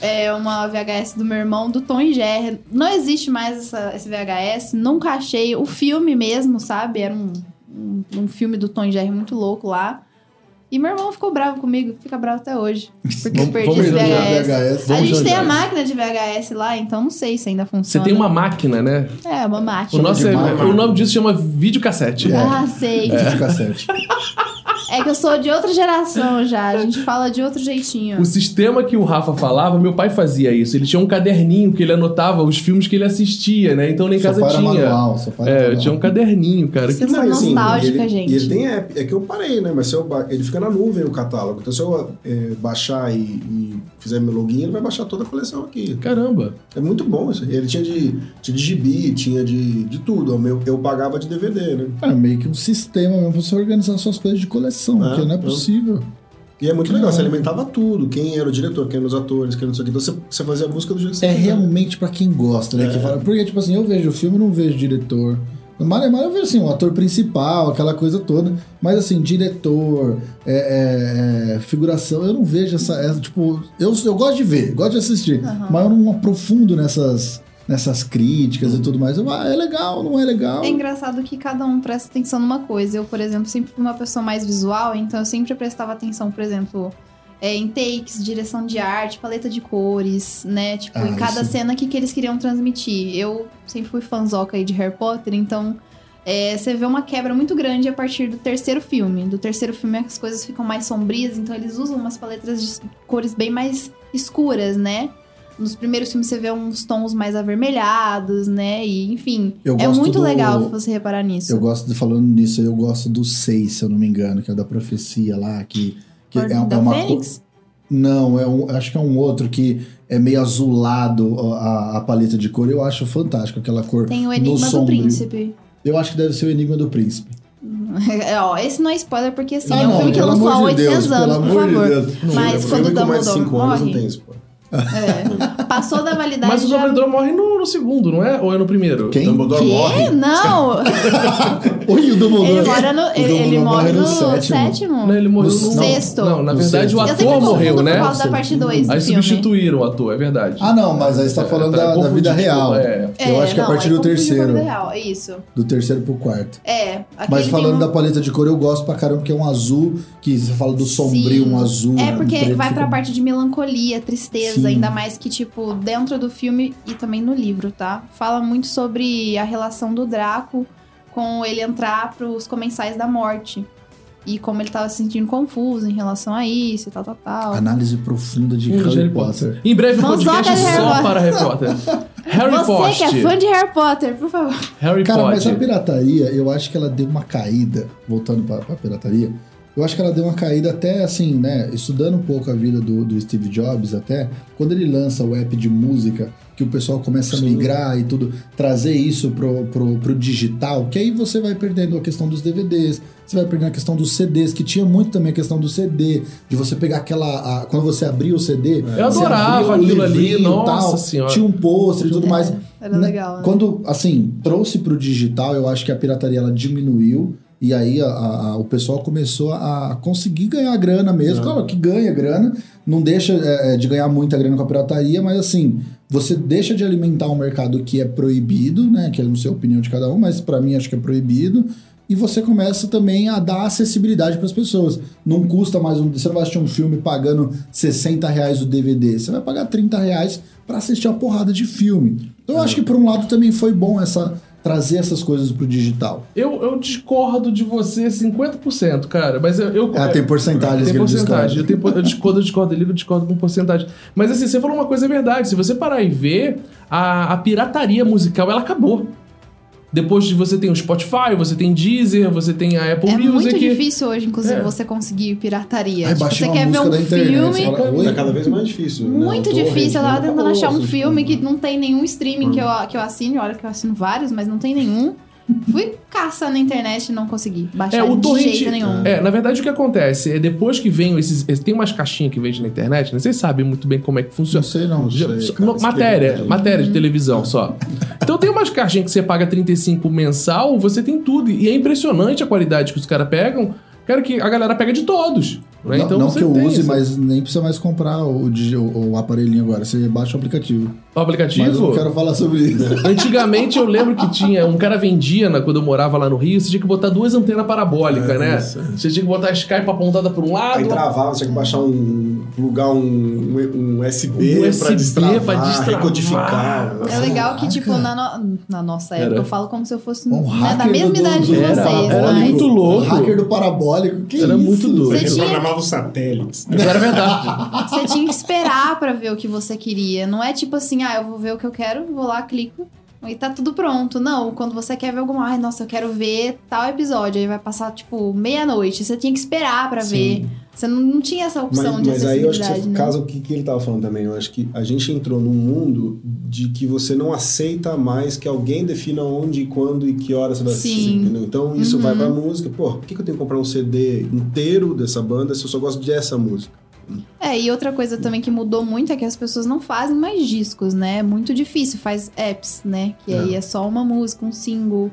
é uma VHS do meu irmão, do Tom e Jerry. Não existe mais essa, esse VHS, nunca achei. O filme mesmo, sabe? Era um, um, um filme do Tom Jerry muito louco lá. E meu irmão ficou bravo comigo, fica bravo até hoje. (laughs) Porque eu perdi vamos esse VHS. VHS. A gente tem a máquina de VHS lá, então não sei se ainda Você funciona. tem uma máquina, né? É, uma O, máquina. nosso de é- o nome disso chama videocassete. É. Ah, sei. De cassete. (laughs) É que eu sou de outra geração já. A gente fala de outro jeitinho. O sistema que o Rafa falava, meu pai fazia isso. Ele tinha um caderninho que ele anotava os filmes que ele assistia, né? Então lá em casa tinha. manual, É, eu tinha um caderninho, cara. Você Que Não, e assim, nostálgica, ele, gente. E ele tem app. É que eu parei, né? Mas se eu ba- ele fica na nuvem o catálogo. Então se eu é, baixar e, e fizer meu login, ele vai baixar toda a coleção aqui. Caramba. É muito bom isso. Ele tinha de, tinha de gibi, tinha de, de tudo. O meu, eu pagava de DVD, né? É meio que um sistema mesmo pra você organizar suas coisas de coleção, É, porque não é possível. E é muito legal, Legal. você alimentava tudo. Quem era o diretor, quem eram os atores, quem não sei o que. Então você, você fazia a busca do jeito que você É realmente pra quem gosta, né? É. Que fala, porque, tipo assim, eu vejo o filme e não vejo diretor. No Malemar eu vejo assim, o ator principal, aquela coisa toda. Mas assim, diretor, é, é, é, figuração, eu não vejo essa. essa, tipo, eu, eu gosto de ver, gosto de assistir. Aham. Mas eu não aprofundo nessas, nessas críticas e tudo mais. Eu, ah, é legal, não é legal. É engraçado que cada um presta atenção numa coisa. Eu, por exemplo, sempre fui uma pessoa mais visual, então eu sempre prestava atenção, por exemplo, é, em takes, direção de arte, paleta de cores, né? Tipo, Ah, em cada isso. cena que, que eles queriam transmitir. Eu sempre fui fanzoca aí de Harry Potter, então é, você vê uma quebra muito grande a partir do terceiro filme. Do terceiro filme as coisas ficam mais sombrias, então eles usam umas paletas de cores bem mais escuras, né? Nos primeiros filmes você vê uns tons mais avermelhados, né? E, enfim, Eu é muito do- legal você reparar nisso. Eu gosto de falando nisso, eu gosto do 6, se eu não me engano, que é o da profecia lá, que, que é, é uma Fênix? Não, é um, acho que é um outro que é meio azulado a, a paleta de cor. Eu acho fantástico aquela cor. Tem o no Enigma do. Príncipe. Eu acho que deve ser o Enigma do Príncipe. (laughs) É, Ó, esse não é spoiler, porque assim, Ah, é um não, filme que lançou há amor de 800 Deus, anos, pelo por amor de favor. Deus. Mas Filme quando o Dumbledore 5 anos não morre, é, passou da validade Mas o já... Dumbledore morre no, no segundo, não é? Ou é no primeiro? Quem? Dumbledore morre. Não! (laughs) Oi, o Dumbledore. Ele, mora no, ele, ele Dumbledore morre no, sétimo. sétimo. Não, ele morreu No no, sexto. Não, na No verdade o ator morreu, por né? causa da parte 2 do Aí substituíram o ator, é verdade. Ah, não, mas aí você tá falando tá da, da vida real. É. Eu acho que a não, partir aí do a terceiro. vida real, é isso. Do terceiro pro quarto. É. Mas falando um- da paleta de cor, eu gosto pra caramba, porque é um azul, que você fala do sombrio, Sim. um azul. É, um porque preto, vai fica- pra parte de melancolia, tristeza, Sim. ainda mais que, tipo, dentro do filme e também no livro, tá? Fala muito sobre a relação do Draco com ele entrar pros comensais da morte. E como ele tava se sentindo confuso em relação a isso e tal, tal, tal. Análise profunda de Hum, Harry, Potter. Em breve um Vamos podcast Harry só Potter. para Harry Potter. (laughs) Harry Você Potter. que é fã de Harry Potter, por favor. Harry Cara, mas a Potter. pirataria, eu acho que ela deu uma caída, voltando pra, pra pirataria, eu acho que ela deu uma caída até assim, né? Estudando um pouco a vida do, do Steve Jobs, até, quando ele lança o app de música, que o pessoal começa a migrar e tudo, trazer isso pro, pro, pro digital, que aí você vai perdendo a questão dos DVDs, você vai perdendo a questão dos CDs, que tinha muito também a questão do CD, de você pegar aquela. a- quando você abria o CD, Eu você adorava abria o aquilo ali, nossa tal, senhora. Tinha um pôster e tudo mais. Era Né? legal, né? Quando, assim, trouxe pro digital, eu acho que a pirataria ela diminuiu. E aí a- a- o pessoal começou a conseguir ganhar grana mesmo. Claro que ganha grana, não deixa é, é, de ganhar muita grana com a pirataria, mas assim, você deixa de alimentar um mercado que é proibido, né? Que eu não sei a opinião de cada um, mas pra mim acho que é proibido. E você começa também a dar acessibilidade para as pessoas. Não custa mais um. Você não vai assistir um filme pagando 60 reais o DVD. Você vai pagar 30 reais para assistir uma porrada de filme. Então eu acho que por um lado também foi bom essa trazer essas coisas pro digital. Eu, eu discordo de você 50%, cara. Mas eu. eu Ah, tem porcentagens Tem porcentagem. Eu, tenho, eu discordo, eu discordo dele, eu discordo com porcentagem. Mas assim, você falou uma coisa é verdade. Se você parar e ver, a, a pirataria musical, ela acabou. Depois de você tem o Spotify, você tem Deezer, você tem a Apple É Music. muito difícil hoje, inclusive, É. você conseguir pirataria. Aí Tipo, você quer ver um filme. fala? Tá cada vez mais difícil. né? Muito torrent, difícil. Eu tava né? tentando achar um filme que não tem nenhum streaming que eu, que eu assine. Olha que eu assino vários, mas não tem nenhum. Fui caçar na internet e não consegui baixar É, o de torrent. jeito nenhum. É, na verdade, o que acontece é depois que vem esses. Tem umas caixinhas que vende na internet, né? Vocês sabem muito bem como é que Não funciona. sei não. Já- sei, cara, matéria, gente. matéria de televisão só. Então tem umas caixinhas que você paga 35 mensal, você tem tudo. E é impressionante a qualidade que os caras pegam. Cara, que a galera pega de todos. Né? Não, então não você que eu tem use, mas nem precisa mais comprar o, o, o aparelhinho agora. Você baixa o aplicativo. O aplicativo. Mas eu não quero falar sobre isso. (laughs) Antigamente eu lembro que tinha. Um cara vendia, né, quando eu morava lá no Rio, você tinha que botar duas antenas parabólicas, É, né? isso. Você tinha que botar a Skype apontada para um lado. Aí travava, você tinha que baixar um. plugar um, um, USB, Um pra USB destravar, pra destravar. recodificar. É legal que, tipo, na, no- na nossa época, Era. eu falo como se eu fosse Um né, da hacker mesma do- idade de do- Era, vocês, era mas... muito louco. Hacker do parabólico. Que Era isso? muito doido. Você tinha- programava os satélites. Isso era verdade. (laughs) Você tinha que esperar pra ver o que você queria. Não é tipo assim, ah, eu vou ver o que eu quero, vou lá, clico e tá tudo pronto. Não, quando você quer ver alguma, ai, nossa, eu quero ver tal episódio, aí vai passar tipo meia-noite. Você tinha que esperar pra ver. Você não, não tinha essa opção Mas, de mas aí eu acho que acessibilidade, você né? casa o que, que ele tava falando também. Eu acho que a gente entrou num mundo de que você não aceita mais que alguém defina onde, quando e que hora você vai assistir. Entendeu? Então isso vai Uhum. pra música. Pô, por que, que eu tenho que comprar um CD inteiro dessa banda se eu só gosto dessa música? É, e outra coisa também que mudou muito é que as pessoas não fazem mais discos, né? É muito difícil, faz apps, né? Que aí é só uma música, um single.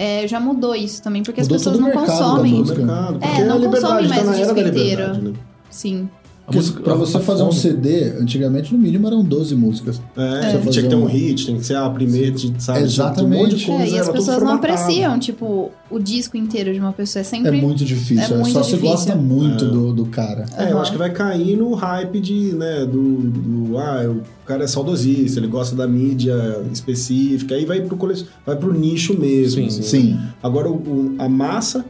É, já mudou isso também, porque Mudou as pessoas não mercado consomem. mercado. É, Porque não a liberdade consome mais tá o disco inteiro. né? Sim. Música- pra você a fazer um fome. CD, antigamente no mínimo eram 12 músicas. É, Você tinha que ter um um- hit, tem que ser a primeira, sabe? Exatamente. Um monte de coisa, É, e as pessoas não apreciam, tipo, o disco inteiro de uma pessoa. É É sempre. muito difícil. é É, muito só se difícil. gosta muito É. do, do cara. É, eu Aham. acho que vai cair no hype de, né, do, do- ah, o cara é saudosista, ele gosta da mídia específica, aí vai pro, cole... vai pro nicho mesmo. Sim, assim. Sim. Agora, o- a massa,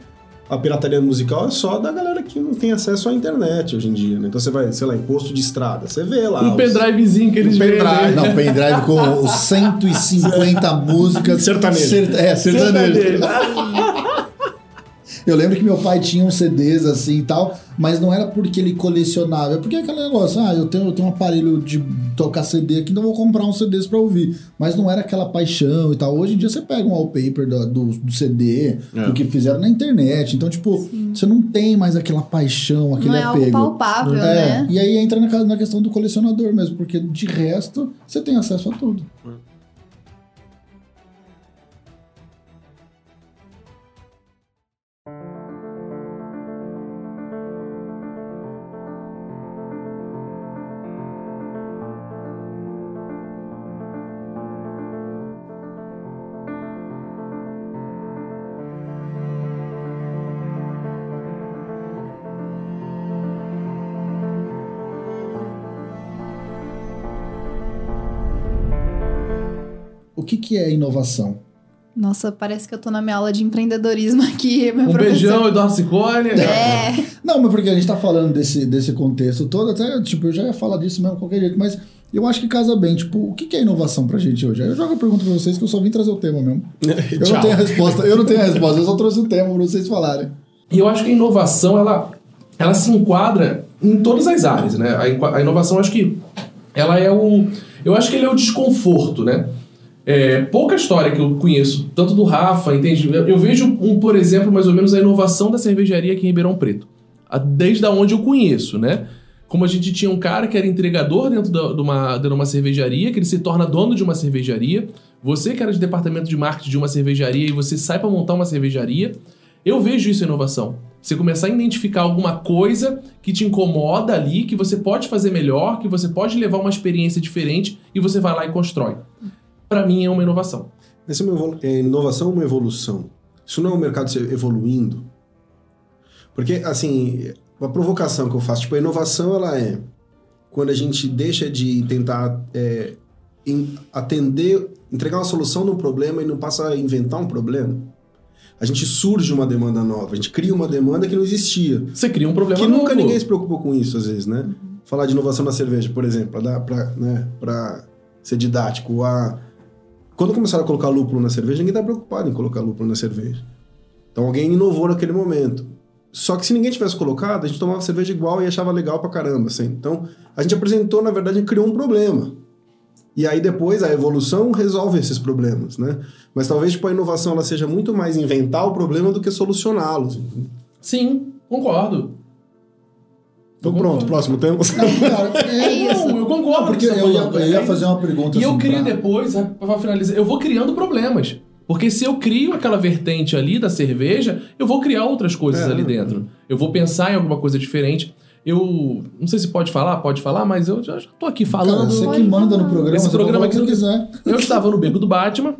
a pirataria musical é só da galera que não tem acesso à internet hoje em dia, né? Então você vai, sei lá, imposto de estrada, você vê lá. Um os- pendrivezinho que eles Um pendrive. vendem. Não, pendrive com os 150 (laughs) músicas. Sertanejo. Ser- é, sertanejo. Sertanejo. Eu lembro que meu pai tinha uns CDs assim e tal, mas não era porque ele colecionava, é porque é aquele negócio, ah, eu tenho, eu tenho um aparelho de tocar CD aqui, então eu vou comprar uns CDs pra ouvir. Mas não era aquela paixão e tal. Hoje em dia você pega um wallpaper do, do, do CD, É. do que fizeram na internet. Então, tipo, você não tem mais aquela paixão, aquele Não é algo apego. palpável, É, né? e aí entra na, na questão do colecionador mesmo, porque de resto você tem acesso a tudo. O que, que é inovação? Nossa, parece que eu tô na minha aula de empreendedorismo aqui, meu Um professor. beijão, Eduardo Ciccone. É, Não, mas porque a gente tá falando desse, desse contexto todo, até, tipo, eu já ia falar disso mesmo de qualquer jeito, mas eu acho que casa bem. Tipo, o que, que é inovação pra gente hoje? Eu jogo a pergunta pra vocês que eu só vim trazer o tema mesmo. (laughs) Eu não tenho a resposta, eu não tenho a resposta, eu só trouxe o tema pra vocês falarem. E eu acho que a inovação, ela, ela se enquadra em todas as áreas, né? A, a inovação, eu acho que ela é o... Eu acho que ele é o desconforto, né? É, pouca história que eu conheço, tanto do Rafa, entende? Eu, eu vejo, um, por exemplo, mais ou menos a inovação da cervejaria aqui em Ribeirão Preto. A- Desde da onde eu conheço, né? Como a gente tinha um cara que era entregador dentro da- de uma, de uma cervejaria, que ele se torna dono de uma cervejaria. Você que era de departamento de marketing de uma cervejaria e você sai para montar uma cervejaria. Eu vejo isso em inovação. Você começar a identificar alguma coisa que te incomoda ali, que você pode fazer melhor, que você pode levar uma experiência diferente e você vai lá e constrói. Pra mim é uma inovação. Essa é uma é inovação ou uma evolução? Isso não é o mercado se evoluindo? Porque, assim, a provocação que eu faço, tipo, a inovação, ela é quando a gente deixa de tentar é, atender, entregar uma solução num problema e não passa a inventar um problema. A gente surge uma demanda nova, a gente cria uma demanda que não existia. Você cria um problema Que nunca novo. ninguém se preocupou com isso, às vezes, né? Falar de inovação na cerveja, por exemplo, pra, né, pra ser didático. A... Quando começaram a colocar lúpulo na cerveja, ninguém tá preocupado em colocar lúpulo na cerveja. Então alguém inovou naquele momento. Só que se ninguém tivesse colocado, a gente tomava cerveja igual e achava legal pra caramba, assim. Então, a gente apresentou, na verdade, criou um problema. E aí depois a evolução resolve esses problemas, né? Mas talvez tipo, a inovação ela seja muito mais inventar o problema do que solucioná-los. Sim, concordo. Então pronto, próximo tema. Cara, (laughs) É isso. Não, eu concordo. Porque que você eu tá falando. eu ia É fazer uma pergunta E eu assim, queria pra- depois, pra finalizar, eu vou criando problemas. Porque se eu crio aquela vertente ali da cerveja, eu vou criar outras coisas É, ali dentro. Eu vou pensar em alguma coisa diferente. Eu não sei se pode falar, pode falar, mas eu já, já tô aqui Cara, falando. você Pode que manda no programa, Esse você programa que aqui você não- quiser. Eu estava no beco do Batman.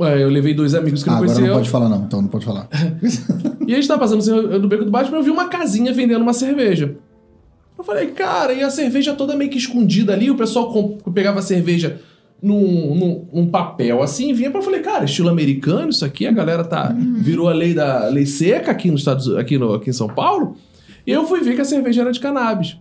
é, Eu levei dois amigos que Ah, não agora conheciam. não pode falar não, então não pode falar. (laughs) E a gente tava passando no beco do Batman e eu vi uma casinha vendendo uma cerveja. Eu falei, cara, e a cerveja toda meio que escondida ali, o pessoal pegava a cerveja num, num, num papel assim, vinha pra eu falei, cara, estilo americano isso aqui, a galera tá. Virou a lei da lei seca aqui nos Estados aqui, no, aqui em São Paulo. E eu fui ver que a cerveja era de cannabis.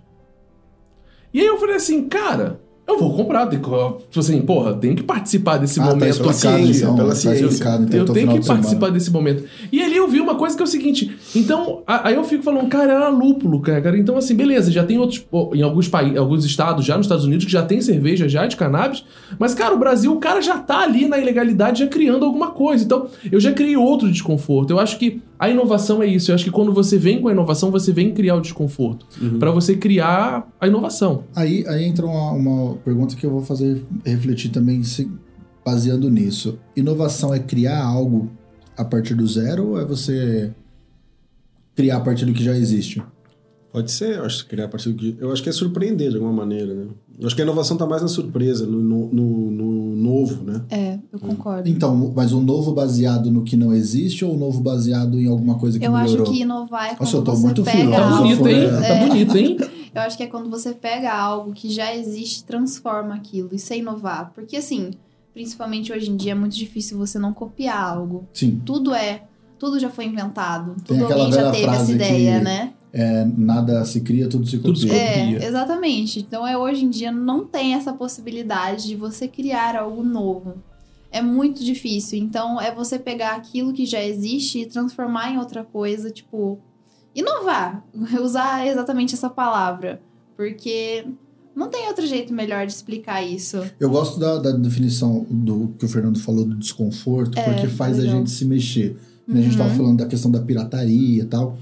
E aí eu falei assim, cara, eu vou comprar. Tipo assim, porra, tem que participar desse Ah, tá momento. explicado, ciência, então, pela tá ciência. explicado, então, Eu tenho que participar desse momento. E ali eu vi uma coisa que é o seguinte. Então, aí eu fico falando, cara, era lúpulo, cara. Então, assim, beleza, já tem outros. Em alguns países, alguns estados, já nos Estados Unidos, que já tem cerveja já de cannabis. Mas, cara, o Brasil, o cara já tá ali na ilegalidade, já criando alguma coisa. Então, eu já criei outro desconforto. Eu acho que a inovação é isso. Eu acho que quando você vem com a inovação, você vem criar o desconforto. Pra você criar a inovação. Aí, aí entra uma, uma pergunta que eu vou fazer refletir também, se- baseando nisso. Inovação é criar algo a partir do zero ou é você criar a partir do que já existe? Pode ser, eu acho que criar a partir do que. Eu acho que é surpreender de alguma maneira, né? Eu acho que a inovação tá mais na surpresa, no, no, no- no novo, né? É, eu concordo. Então, mas um novo baseado no que não existe ou um novo baseado em alguma coisa que Eu acho melhorou? que inovar é quando Nossa, eu tô você muito pega filósofo, Tá bonito, hein? né? Tá bonito, hein? (laughs) Eu acho que é quando você pega algo que já existe e transforma aquilo. Isso é inovar. Porque, assim, principalmente hoje em dia é muito difícil você não copiar algo. Sim, Tudo é. Tudo já foi inventado. Tem Tudo alguém já teve essa ideia, que- né? É, nada se cria, tudo se copia. É, exatamente. Então, é, hoje em dia não tem essa possibilidade de você criar algo novo. É muito difícil. Então, é você pegar aquilo que já existe e transformar em outra coisa, tipo, inovar. (laughs) Usar exatamente essa palavra. Porque não tem outro jeito melhor de explicar isso. Eu gosto da, da definição do que o Fernando falou do desconforto, É, porque faz a legal. gente se mexer. A gente Uhum. tava falando da questão da pirataria e tal.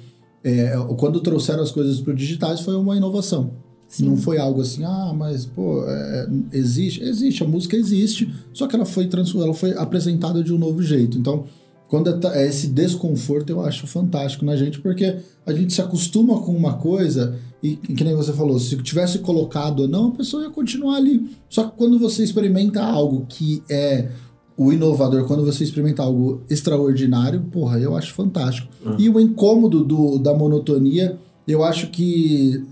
É, quando trouxeram as coisas para digitais foi uma inovação. Sim. Não foi algo assim, ah, mas pô, é, existe, existe, a música existe, só que ela foi ela foi apresentada de um novo jeito. Então, quando é é esse desconforto eu acho fantástico na gente, porque a gente se acostuma com uma coisa e que nem você falou, se tivesse colocado ou não, a pessoa ia continuar ali. Só que quando você experimenta algo que é o inovador, quando você experimenta algo extraordinário, porra, eu acho fantástico. E o incômodo do, da monotonia, eu acho que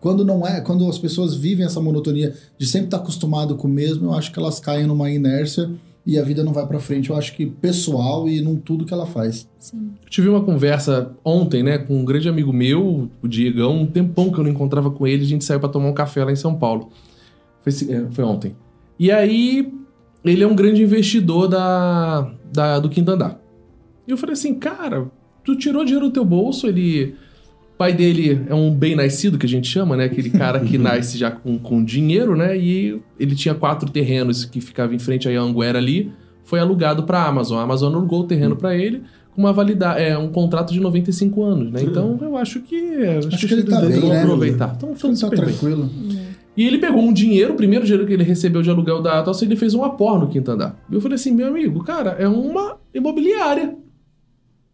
quando não é, quando as pessoas vivem essa monotonia de sempre estar acostumado com o mesmo, eu acho que elas caem numa inércia e a vida não vai pra frente. Eu acho que pessoal e num tudo que ela faz. Sim. Tive uma conversa ontem, né, com um grande amigo meu, o Diegão, um tempão que eu não encontrava com ele, a gente saiu pra tomar um café lá em São Paulo. Foi, é, foi ontem. E aí, ele é um grande investidor da, da- do Quinto Andar. E eu falei assim, cara, tu tirou dinheiro do teu bolso, ele... O pai dele é um bem nascido, que a gente chama, né? Aquele cara que (laughs) nasce já com, com dinheiro, né? E ele tinha quatro terrenos que ficavam em frente à Anguera ali. Foi alugado pra Amazon. A Amazon alugou o terreno pra ele com uma validade, é um contrato de 95 anos, né? Então eu acho que acho, Acho que, que ele tá bem, né? aproveitar. Então, Então tá super bem. E ele pegou um dinheiro, o primeiro dinheiro que ele recebeu de aluguel da Atos, ele fez um apor no Quinto Andar. E eu falei assim, meu amigo, cara, é uma imobiliária.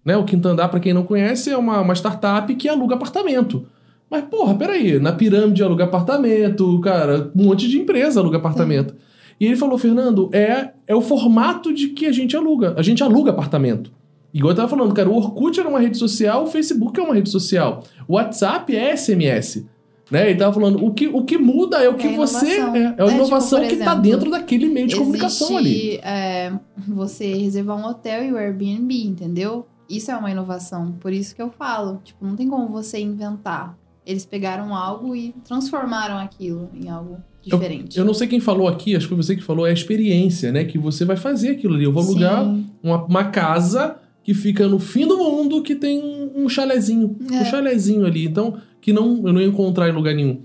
Né? O Quinto Andar, pra quem não conhece, é uma, uma startup que aluga apartamento. Mas, porra, peraí, na pirâmide aluga apartamento, cara, um monte de empresa aluga apartamento. E ele falou, Fernando, é, é o formato de que a gente aluga. A gente aluga apartamento. Igual eu tava falando, cara, o Orkut era uma rede social, o Facebook é uma rede social. O WhatsApp é SMS. Né? Ele tava falando, o que, o que muda é o que É você. inovação. É, é a É, tipo, inovação que tá exemplo, dentro daquele meio de comunicação ali. Existe, é, você reservar um hotel e o Airbnb, entendeu? Isso é uma inovação. Por isso que eu falo. Tipo, não tem como você inventar. Eles pegaram algo e transformaram aquilo em algo diferente. Eu não sei quem falou aqui, acho que você que falou, é a experiência, né? Que você vai fazer aquilo ali. Eu vou alugar uma, uma casa que fica no fim do mundo que tem um, um chalezinho. É. Um chalezinho ali. Então, que não, eu não ia encontrar em lugar nenhum.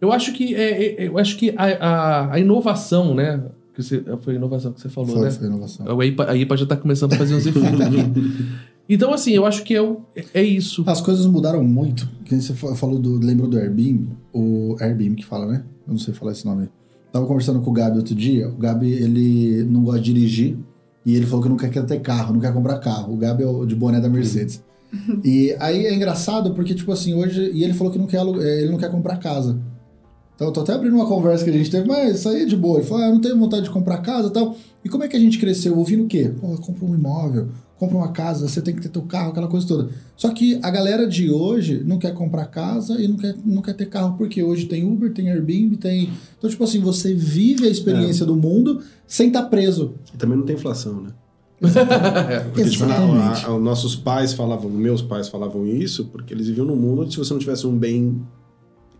Eu acho que, é, é- eu acho que a, a, a inovação, né? Que você, foi a inovação que você falou, Foi, né? foi inovação. A IPA, a IPA já tá começando a fazer uns efeitos aqui. (laughs) Então, assim, eu acho que é, é isso. As coisas mudaram muito. Quem você fa- falou do. Lembrou do Airbnb? O Airbnb que fala, né? Eu não sei falar esse nome. Tava conversando com o Gabi outro dia. O Gabi, ele não gosta de dirigir. E ele falou que não quer ter carro, não quer comprar carro. O Gabi é o de boné da Mercedes. E aí é engraçado porque, tipo assim, hoje. E ele falou que não quer, eh, ele não quer comprar casa. Então, eu tô até abrindo uma conversa que a gente teve, mas isso aí é de boa. Ele falou, ah, eu não tenho vontade de comprar casa e tal. E como é que a gente cresceu? Ouvindo o quê? Pô, compra um imóvel, compra uma casa, você tem que ter teu carro, aquela coisa toda. Só que a galera de hoje não quer comprar casa e não quer, não quer ter carro, porque hoje tem Uber, tem Airbnb, tem. Então, tipo assim, você vive a experiência do mundo sem estar preso. E também não tem inflação, né? Porque, tipo, a- a- nossos pais falavam, meus pais falavam isso, porque eles viviam num mundo onde se você não tivesse um bem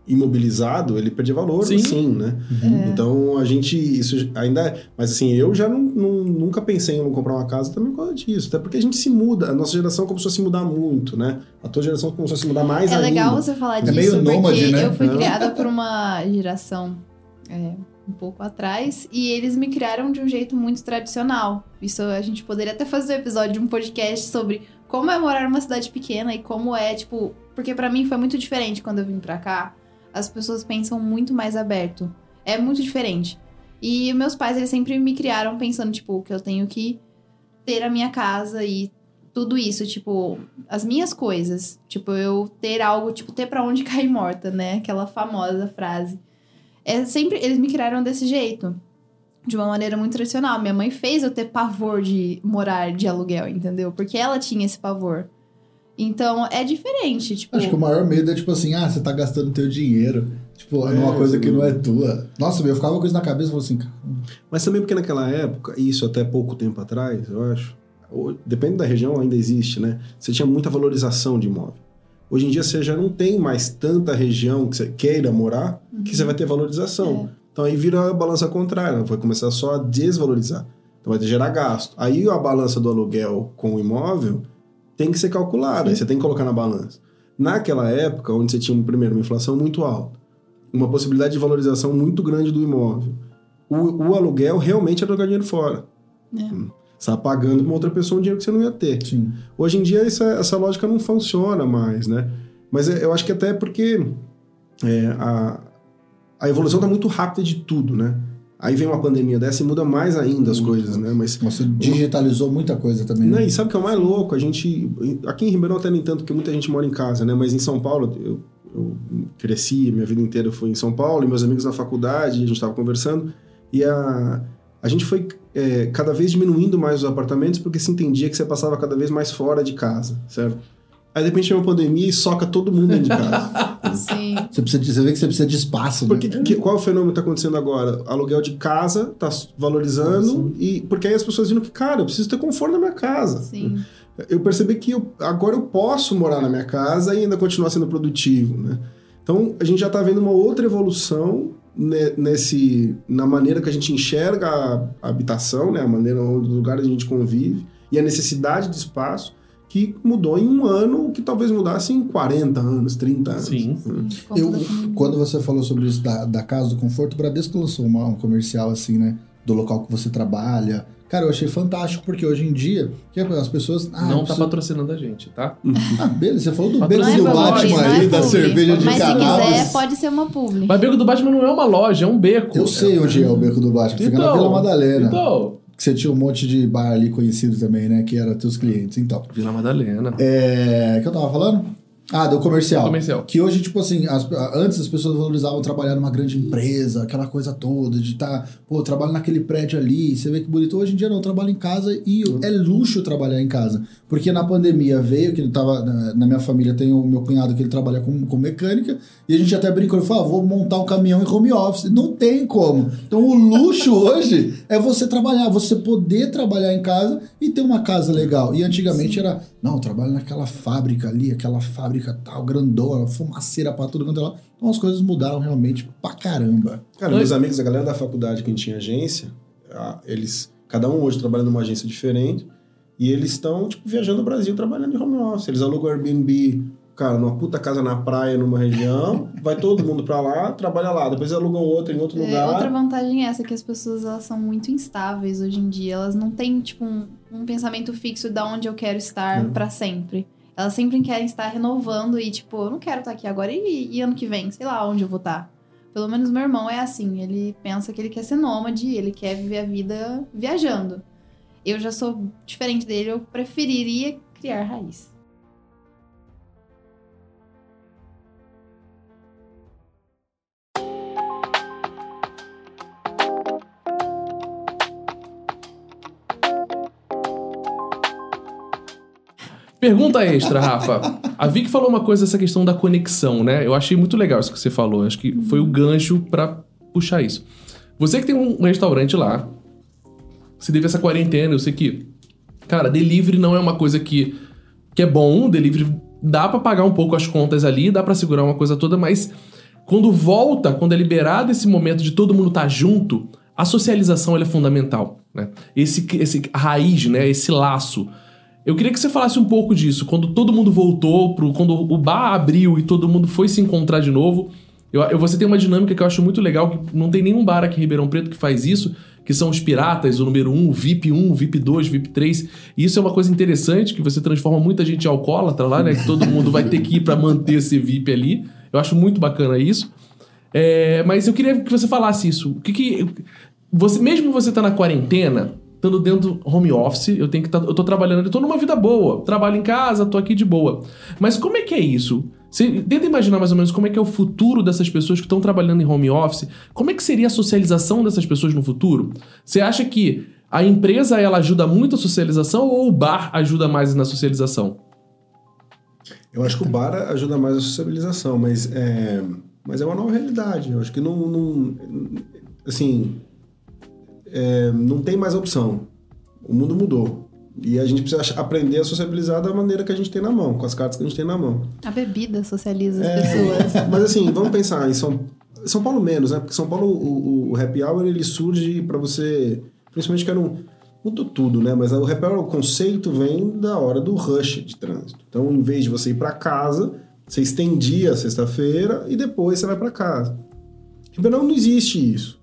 imobilizado, ele perdia valor, Sim. sim, né? Então a gente, isso ainda é, mas assim, eu já não, não- nunca pensei em comprar uma casa também por causa disso, até porque a gente se muda, a nossa geração começou a se mudar muito, né? A tua geração começou a se mudar mais É ainda. legal você falar É disso, meio porque nômade, né? eu fui É. criada por uma geração é, um pouco atrás e eles me criaram de um jeito muito tradicional. Isso a gente poderia até fazer um episódio de um podcast sobre como é morar numa cidade pequena e como é, tipo, porque pra mim foi muito diferente quando eu vim pra cá. As pessoas pensam muito mais aberto. É muito diferente. E meus pais, eles sempre me criaram pensando, tipo, que eu tenho que ter a minha casa e tudo isso, tipo, as minhas coisas. Tipo, eu ter algo, tipo, ter pra onde (laughs) cair morta, né? Aquela famosa frase. É sempre, eles me criaram desse jeito. De uma maneira muito tradicional. Minha mãe fez eu ter pavor de morar de aluguel, entendeu? Porque ela tinha esse pavor. Então, é diferente, tipo... Acho que o maior medo é tipo assim, ah, você tá gastando teu dinheiro. Tipo, É, numa coisa que não é tua. Nossa, eu ficava com isso na cabeça e falava assim, cara, Mas também porque naquela época, isso até pouco tempo atrás, eu acho, ou- depende da região, ainda existe, né? Você tinha muita valorização de imóvel. Hoje em dia você já não tem mais tanta região que você queira morar que você vai ter valorização. Então aí vira a balança contrária, vai começar só a desvalorizar. Então vai ter gerar gasto. Aí a balança do aluguel com o imóvel tem que ser calculada, aí você tem que colocar na balança. Naquela época, onde você tinha, primeiro, uma inflação muito alta, uma possibilidade de valorização muito grande do imóvel, o, o aluguel realmente era jogar dinheiro fora. É. Hum. Você estava pagando para outra pessoa um dinheiro que você não ia ter. sim. Hoje em dia essa, essa lógica não funciona mais, né? Mas é- eu acho que até porque é, a, a evolução está muito rápida de tudo, né? Aí vem uma pandemia dessa e muda mais ainda as coisas, né? Mas Você digitalizou muita coisa também. Né? e sabe o que é o mais louco? A gente. Aqui em Ribeirão até nem tanto, porque muita gente mora em casa, né? Mas em São Paulo, eu, eu cresci, minha vida inteira foi em São Paulo, e meus amigos na faculdade, a gente estava conversando, e a, a gente foi é, cada vez diminuindo mais os apartamentos, porque se entendia que você passava cada vez mais fora de casa, certo? Aí de repente vem uma pandemia e soca todo mundo dentro de casa. (laughs) Sim. Você, precisa, de- você vê que você precisa de espaço, Porque né? que- qual é o fenômeno que está acontecendo agora? Aluguel de casa está valorizando, e porque aí as pessoas viram que, cara, eu preciso ter conforto na minha casa. Sim. eu percebi que eu- agora eu posso morar na minha casa e ainda continuar sendo produtivo, né? Então, a gente já está vendo uma outra evolução nesse na maneira que a gente enxerga a, habitação, né? A maneira onde o lugar onde a gente convive e a necessidade de espaço que mudou em um ano, que talvez mudasse em 40 anos, 30 anos. Sim. Hum. Eu, quando você falou sobre isso da, da casa do conforto, o Bradesco lançou uma- um comercial assim, né? Do local que você trabalha. Cara, eu achei fantástico, porque hoje em dia, que as pessoas. Ah, não tá preciso- patrocinando a gente, tá? (laughs) Ah, beleza, você falou do beco do não é Batman aí, é da publi. cerveja de Mas se cannabis. quiser, pode ser uma publi. Mas Beco do Batman não é uma loja, é um beco. Eu sei onde é o beco do Batman, fica na Vila Madalena. Então, Que você tinha um monte de bar ali conhecido também, né? Que era teus clientes. Então. Vila Madalena. É. O que eu tava falando? Ah, do comercial. Comercial. Que hoje, tipo assim, as- antes as pessoas valorizavam trabalhar numa grande empresa, aquela coisa toda, de estar, pô, eu trabalho naquele prédio ali, você vê que bonito. Hoje em dia não, eu trabalho em casa e é luxo trabalhar em casa. Porque na pandemia veio, que ele tava. Na, minha família tem o meu cunhado que ele trabalha com, com mecânica, e a gente até brincou, ele falou, ah, vou montar um caminhão em home office. Não tem como. Então o luxo (laughs) hoje é você trabalhar, você poder trabalhar em casa e ter uma casa legal. E antigamente era, não, eu trabalho naquela fábrica ali, aquela fábrica tal, grandona, fumaceira pra tudo quanto é lá. Então as coisas mudaram realmente pra caramba. Cara, meus amigos, a galera da faculdade que a gente tinha agência, eles, cada um hoje trabalha numa agência diferente, e eles estão, tipo, viajando o Brasil trabalhando em home office. Eles alugam Airbnb, cara, numa puta casa na praia, numa região, (laughs) vai todo mundo pra lá, trabalha lá. Depois alugam outra em outro É, lugar. outra vantagem é essa, que as pessoas elas são muito instáveis hoje em dia. Elas não têm, tipo, um, um pensamento fixo de onde eu quero estar Hum. pra sempre. Elas sempre querem estar renovando e, tipo, eu não quero estar aqui agora e, e ano que vem, sei lá onde eu vou estar. Pelo menos meu irmão é assim, ele pensa que ele quer ser nômade, ele quer viver a vida viajando. Eu já sou diferente dele, eu preferiria criar raiz. Pergunta extra, Rafa. A Vicky falou uma coisa dessa questão da conexão, né? Eu achei muito legal isso que você falou. Acho que foi o gancho pra puxar isso. Você que tem um restaurante lá, se teve essa quarentena, eu sei que, cara, delivery não é uma coisa que, que é bom, delivery dá pra pagar um pouco as contas ali, dá pra segurar uma coisa toda, mas quando volta, quando é liberado esse momento de todo mundo estar tá junto, a socialização é fundamental, né? Esse, esse raiz, né? Esse laço. Eu queria que você falasse um pouco disso. Quando todo mundo voltou, pro, quando o bar abriu e todo mundo foi se encontrar de novo, eu, eu, você tem uma dinâmica que eu acho muito legal, que não tem nenhum bar aqui em Ribeirão Preto que faz isso, que são os piratas, o número 1, VIP 1, VIP 2, VIP 3. E isso é uma coisa interessante, que você transforma muita gente em alcoólatra lá, né? Que todo mundo vai ter que ir para manter esse VIP ali. Eu acho muito bacana isso. É, mas eu queria que você falasse isso. O que que... Você, mesmo você tá na quarentena, estando dentro home office, eu tenho que tá, eu tô trabalhando, eu tô numa vida boa, trabalho em casa, tô aqui de boa. Mas como é que é isso? Você tenta imaginar mais ou menos como é que é o futuro dessas pessoas que estão trabalhando em home office. Como é que seria a socialização dessas pessoas no futuro? Você acha que a empresa ela ajuda muito a socialização ou o bar ajuda mais na socialização? Eu acho que o bar ajuda mais a socialização, mas é, mas é uma nova realidade. Eu acho que não, não assim, é, não tem mais opção. O mundo mudou. E a gente precisa aprender a sociabilizar da maneira que a gente tem na mão, com as cartas que a gente tem na mão. A bebida socializa as é, pessoas. (laughs) Mas assim, vamos pensar em São, São Paulo menos, né? Porque São Paulo, o, o happy hour, ele surge para você... Principalmente que era um... Mudou tudo, né? Mas o happy hour, o conceito vem da hora do rush de trânsito. Então, em vez de você ir para casa, você estendia a sexta-feira e depois você vai para casa. Em Ribeirão não existe isso.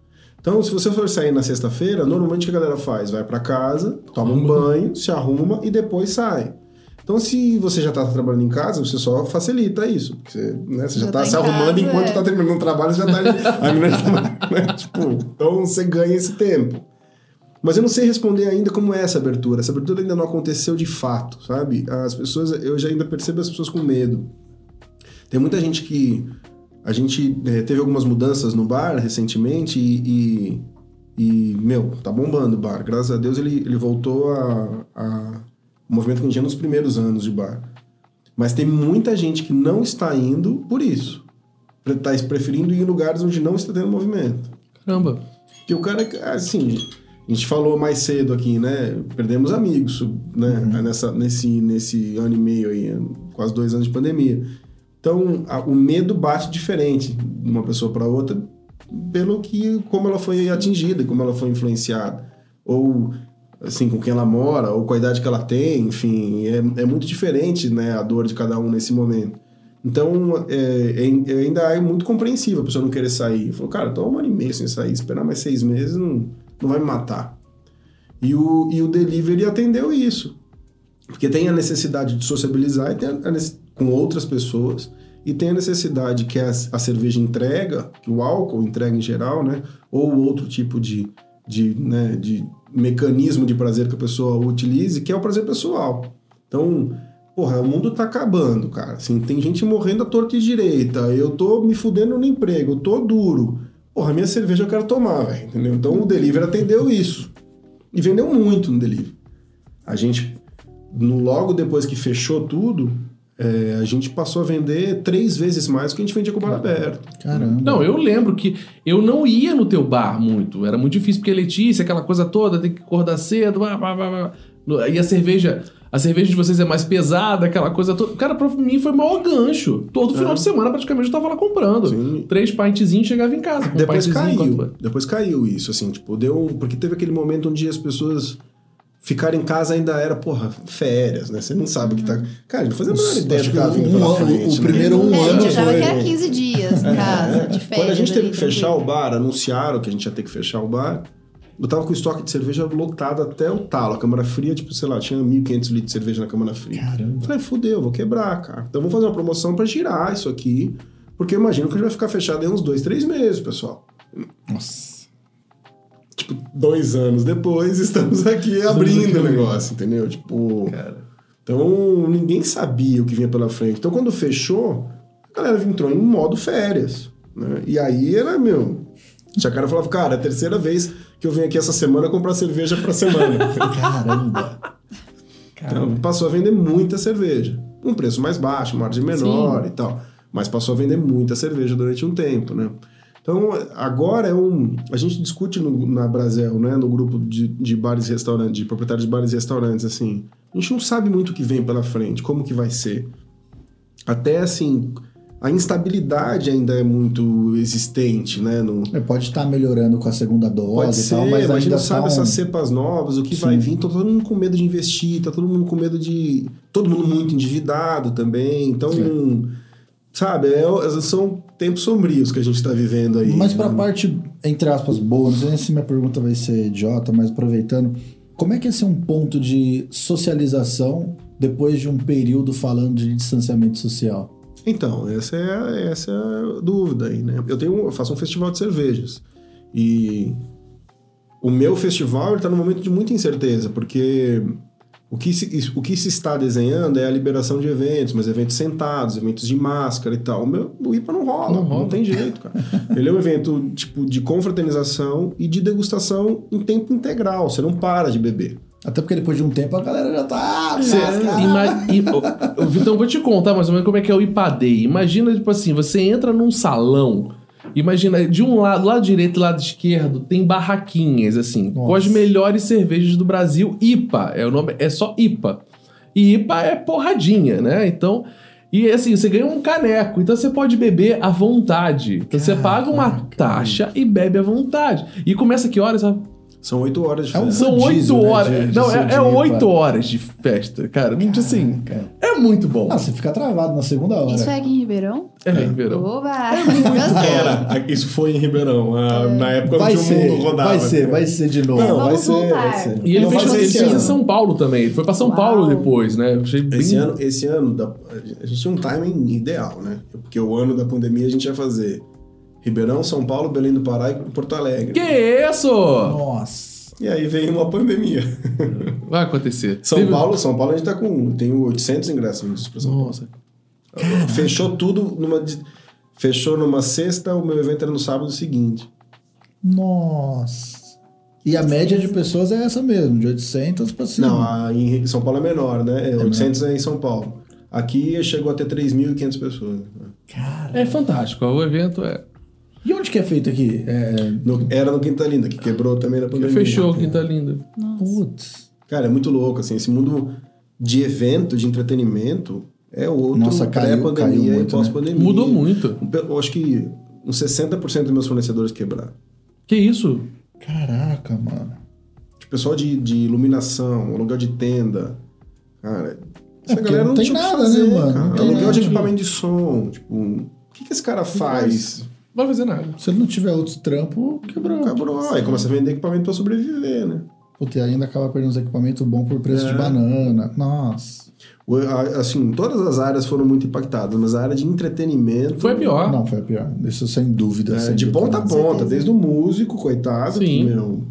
Então, se você for sair na sexta-feira, normalmente o que a galera faz? Vai para casa, toma um banho, se arruma e depois sai. Então, se você já está trabalhando em casa, você só facilita isso. Porque você, né, você já, está tá se arrumando casa, enquanto está é. terminando o trabalho, já está. (laughs) a menina já tá, né, tipo, então você ganha esse tempo. Mas eu não sei responder ainda como é essa abertura. Essa abertura ainda não aconteceu de fato, sabe? As pessoas, eu já ainda percebo as pessoas com medo. Tem muita gente que a gente é, teve algumas mudanças no bar recentemente e, e, e, meu, tá bombando o bar. Graças a Deus ele, ele voltou a, a o movimento que a gente tinha nos primeiros anos de bar. Mas tem muita gente que não está indo por isso. Está preferindo ir em lugares onde não está tendo movimento. Caramba. Que o cara, assim, a gente falou mais cedo aqui, né? Perdemos amigos, né? Uhum. Nessa, nesse, nesse ano e meio aí, quase dois anos de pandemia. Então, a, o medo bate diferente de uma pessoa para outra pelo que como ela foi atingida, como ela foi influenciada, ou assim com quem ela mora, ou com a idade que ela tem, enfim, é, é muito diferente, né, a dor de cada um nesse momento. Então, é, é, ainda é muito compreensível a pessoa não querer sair. Falou, cara, tô um ano e meio sem sair, esperar mais seis meses não, não vai me matar. E o, e o delivery atendeu isso. Porque tem a necessidade de sociabilizar e tem a, a com outras pessoas e tem a necessidade que a, cerveja entrega, que o álcool entrega em geral, né? Ou outro tipo de, de, né, de mecanismo de prazer que a pessoa utilize, que é o prazer pessoal. Então, porra, o mundo tá acabando, cara. Assim, tem gente morrendo à torta e direita, eu tô me fudendo no emprego, eu tô duro. Porra, minha cerveja eu quero tomar, velho, entendeu? Então o delivery atendeu isso. E vendeu muito no delivery. A gente, no, logo depois que fechou tudo, é, a gente passou a vender três vezes mais do que a gente vendia com o bar aberto. Caramba. Não, eu lembro que eu não ia no teu bar muito. Era muito difícil, porque Letícia, aquela coisa toda, tem que acordar cedo. Blá, blá, blá, e a cerveja. A cerveja de vocês é mais pesada, aquela coisa toda. Cara, pra mim foi o maior gancho. Todo é. final de semana, praticamente, eu tava lá comprando. Sim. Três pintezinhos chegava em casa. Depois caiu. Depois caiu isso, assim, tipo, deu. Porque teve aquele momento onde as pessoas ficar em casa ainda era, porra, férias, né? Você não sabe o que tá. Cara, não fazia a menor ideia do que tava vindo pela frente. O né? primeiro um é, ano. Eu achava foi... que era 15 dias em casa, de férias. Quando a gente teve que fechar o bar, anunciaram que a gente ia ter que fechar o bar. Eu tava com o estoque de cerveja lotado até o talo. A câmara fria, tipo, sei lá, tinha 1.500 litros de cerveja na câmara fria. Caramba. Falei, fudeu, vou quebrar, cara. Então vamos fazer uma promoção para girar isso aqui. Porque eu imagino que a gente vai ficar fechado aí uns dois, três meses, pessoal. Nossa. Tipo, dois anos depois, (laughs) estamos aqui abrindo o negócio, entendeu? Tipo. Cara. Então, ninguém sabia o que vinha pela frente. Então, quando fechou, a galera entrou em modo férias. Né? E aí era, meu. Tinha cara falava, cara, é a terceira vez que eu venho aqui essa semana comprar cerveja pra semana. (laughs) Caramba. Então, passou a vender muita cerveja. Um preço mais baixo, margem menor e tal. Mas passou a vender muita cerveja durante um tempo, né? Então, agora é um. A gente discute no, na Brasel, né? No grupo de, de bares e restaurantes, de proprietários de bares e restaurantes, assim. A gente não sabe muito o que vem pela frente, como que vai ser. Até assim, a instabilidade ainda é muito existente, né? No, É, Pode estar melhorando com a segunda dose Pode e ser, tal, mas a gente não sabe tá um- essas cepas novas, o que Sim. vai vir. Tá todo mundo com medo de investir, tá todo mundo com medo de. Todo mundo muito endividado também. Então, sabe, é- são tempos sombrios que a gente tá vivendo aí. Mas pra né? parte, entre aspas, boa, não sei se minha pergunta vai ser idiota, mas aproveitando, como é que esse é um ponto de socialização depois de um período falando de distanciamento social? Então, essa é, a- essa é a dúvida aí, né? Eu, tenho, eu faço um festival de cervejas. E o meu festival está num momento de muita incerteza, porque o que, se, o que se está desenhando é a liberação de eventos, mas eventos sentados, eventos de máscara e tal. O, meu, o IPA não rola, Não não, rola. tem jeito, cara. (laughs) Ele é um evento tipo de confraternização e de degustação em tempo integral. Você não para de beber. Até porque depois de um tempo a galera já tá. Você Vitão, vou te contar mais ou menos como é que é o IPADEI. Imagina, tipo assim, você entra num salão. Imagina, de um lado, lado direito e lado esquerdo, tem barraquinhas, assim, com Nossa. as melhores cervejas do Brasil. IPA, é o nome, é só IPA. E IPA é porradinha, né? Então. E assim, você ganha um caneco, então você pode beber à vontade. Então você paga uma Caraca. taxa e bebe à vontade. E começa que horas? sabe? São oito horas de É um festa. São oito né, horas. de- de não, é, é oito horas de festa, cara. Muito assim. Cara. É muito bom. Ah, você fica travado na segunda hora. Isso é aqui em Ribeirão? É, em verão. Oba! Gostei. Era, isso foi em Ribeirão. ah, Na época Vai onde o ser, mundo rodava. vai ser, vai ser de novo. Não, vai Vamos ser, voltar. vai ser. E ele Não fez, ele esse fez em. São Paulo também. Ele foi pra São Uau. Paulo depois, né? Achei bem... Esse ano, esse ano a gente tinha um timing ideal, né? Porque o ano da pandemia a gente ia fazer Ribeirão, São Paulo, Belém do Pará e Porto Alegre. Que isso? Nossa. E aí veio uma pandemia. Vai acontecer. São Teve- Paulo, São Paulo a gente tá com tem 800 ingressos vendidos pra São Paulo. Nossa. Fechou tudo numa fechou numa sexta, o meu evento era no sábado seguinte. Nossa. E a média de pessoas é essa mesmo, de 800 pra cima. Não, a, em São Paulo é menor, né? 800 é em São Paulo. Aqui chegou a ter 3.500 pessoas. Cara. É fantástico. O evento é... E onde que é feito aqui? É... No- era no Quinta Linda, que quebrou também na pandemia. Fechou, que tá lindo. Putz. Cara, é muito louco, assim, esse mundo de evento, de entretenimento, é outro Nossa, caiu- caiu pré-pandemia e muito, né? pós-pandemia. Mudou muito. Eu acho que uns 60% dos meus fornecedores quebraram. Que isso? Caraca, mano. Tipo, pessoal de, de iluminação, aluguel de tenda. Cara, essa porque galera não não tem tinha o que nada, fazer, né, mano? Aluguel nada. de equipamento de som, tipo, o que, que esse cara faz? Não vai fazer nada. Se ele não tiver outro trampo, quebrou. Quebrou, aí começa a vender equipamento pra sobreviver, né? Puta, e ainda acaba perdendo uns equipamentos bons por preço de banana. Nossa. O- a- Assim, todas as áreas foram muito impactadas, mas a área de entretenimento... Foi a pior. Não, foi a pior. Isso sem dúvida. É, sem de dúvida. ponta a ponta, desde o músico, coitado, Sim. que, meu,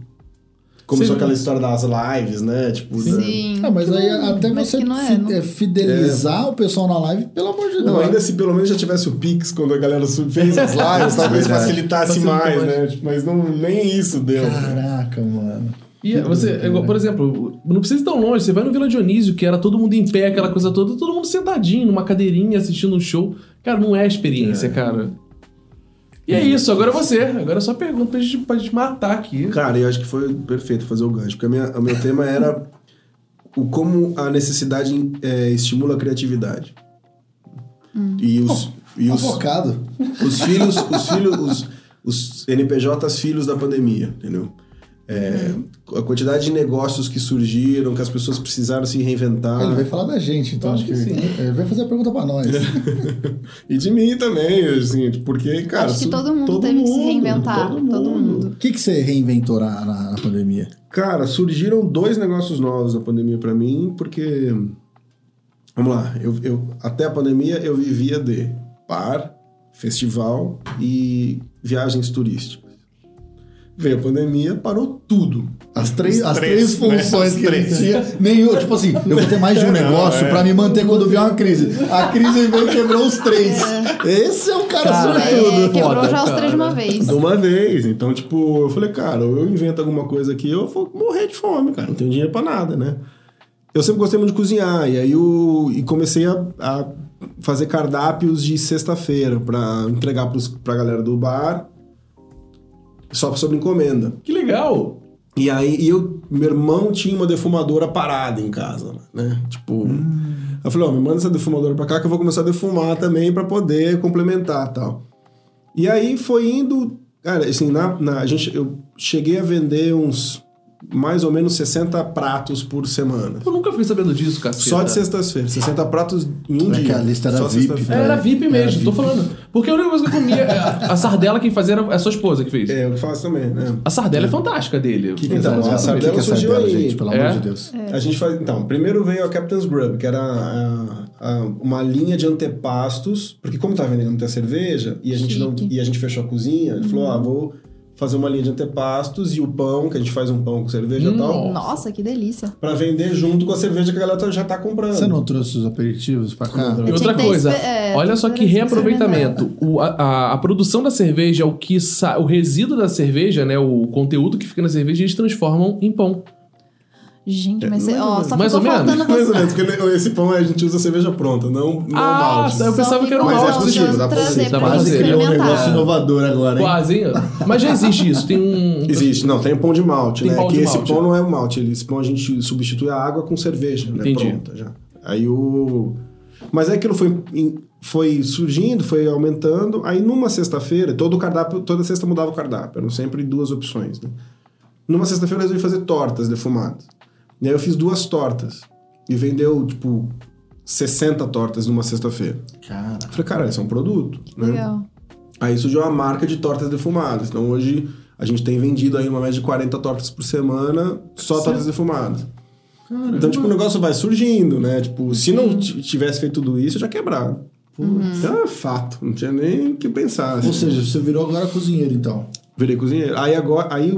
começou Sim. aquela história das lives, né? Tipo, Sim. Ah, mas aí até Mas você não é, não- é, fidelizar o pessoal na live, pelo amor de Deus. Não, ainda se pelo menos já tivesse o Pix quando a galera fez as lives, (laughs) talvez facilitasse Facilita mais, mais. né? Tipo, Mas não, nem isso deu. Caraca, mano. E você, é igual, por exemplo, não precisa ir tão longe. Você vai no Vila Dionísio, que era todo mundo em pé, aquela coisa toda, todo mundo sentadinho, numa cadeirinha, assistindo um show. Cara, não é experiência, cara. E é isso, agora é você. Agora é só pergunta pra gente, pra gente matar aqui. Cara, eu acho que foi perfeito fazer o gancho, porque a minha, o meu tema era o como a necessidade é, estimula a criatividade. E os, e os, Avocado. os filhos, os filhos, os, os NPJs filhos da pandemia, entendeu? É, a quantidade de negócios que surgiram, que as pessoas precisaram se reinventar. Ele vai falar da gente, então. Acho que sim. Ele vai fazer a pergunta pra nós. (laughs) E de mim também, assim, porque, cara. Acho que todo mundo teve que se reinventar, todo mundo. O que, que você reinventou na, na- na pandemia? Cara, surgiram dois negócios novos na pandemia pra mim, porque. Vamos lá, eu, eu- até a pandemia eu vivia de bar, festival e viagens turísticas. Veio a pandemia, parou tudo. As três, as três, três né? funções Os que ele tinha, nenhum, tipo assim, eu vou ter mais de um (laughs) negócio é. pra me manter quando vier uma crise. A crise veio e quebrou os três. Esse é um cara, Cara, É, sortudo. quebrou foda, já os três de uma vez. De uma vez. Então, tipo, eu falei, cara, ou eu invento alguma coisa aqui, eu vou morrer de fome, cara. Não tenho dinheiro pra nada, né? Eu sempre gostei muito de cozinhar, e aí eu e comecei a, a fazer cardápios de sexta-feira pra entregar pros, pra galera do bar, só sobre encomenda. Que legal. E aí, e eu, meu irmão tinha uma defumadora parada em casa, né? Tipo, eu falei, ó, me manda essa defumadora pra cá que eu vou começar a defumar também pra poder complementar tal. E aí foi indo, cara, assim, na, na, a gente, eu cheguei a vender uns mais ou menos 60 pratos por semana. Eu nunca fiquei sabendo disso, caceta. Só de sextas-feiras, 60 pratos em um É que dia. a lista era VIP. É, era VIP mesmo, Era tô VIP. falando. Porque a única coisa que eu comia, a, a sardela quem fazia era a sua esposa que fez. É, eu faço também, né? A sardela é fantástica dele. Que que Então, é a sardela que que é surgiu sardela, aí. gente? Pelo É? amor de Deus. A gente faz. Então, primeiro veio a Captain's Grub, que era a- a- uma linha de antepastos, porque como tá vendendo muita cerveja e a gente não e a gente fechou a cozinha, ele falou: "Ah, vou fazer uma linha de antepastos e o pão, que a gente faz um pão com cerveja e Hum, tal, Nossa, que delícia. pra vender junto com a cerveja que a galera tá- já tá comprando. Você não trouxe os aperitivos pra cá? E outra coisa, é, olha só que reaproveitamento. O- a, a- a produção da cerveja, o que sa- o resíduo da cerveja, né, o conteúdo que fica na cerveja, eles transformam em pão. Gente, mas você, mais ou ó, só Mais ficou ou menos. faltando Mais ou você. menos, porque esse pão a gente usa cerveja pronta, não, não ah, malte. tá, eu pensava que era um Mas é malte. possível, dá pra fazer. Dá pra fazer. Criou um negócio inovador agora, hein? Quase, hein? Mas já existe isso. Tem um. Existe, não, tem pão de malte, Tem né? pão que de esse malte. pão não é malte, ele- esse pão a gente substitui a água com cerveja, né? Entendi. Pronta já. Aí o. Mas aí aquilo foi, foi surgindo, foi aumentando. Aí numa sexta-feira, todo o cardápio, toda sexta mudava o cardápio, eram sempre duas opções, né? Numa sexta-feira eu resolvi fazer tortas defumadas. E aí eu fiz duas tortas. E vendeu, tipo, 60 tortas numa sexta-feira. Cara, falei, cara, isso é um produto, né? Legal. Aí surgiu a marca de tortas defumadas. Então hoje a gente tem vendido aí uma média de 40 tortas por semana, só tortas defumadas. Então, tipo, o negócio vai surgindo, né? Tipo, se não tivesse feito tudo isso, eu já quebrado. Putz, É fato, não tinha nem o que pensar. ou assim. seja, você virou agora cozinheiro, então. Virei cozinheiro. Aí agora, aí,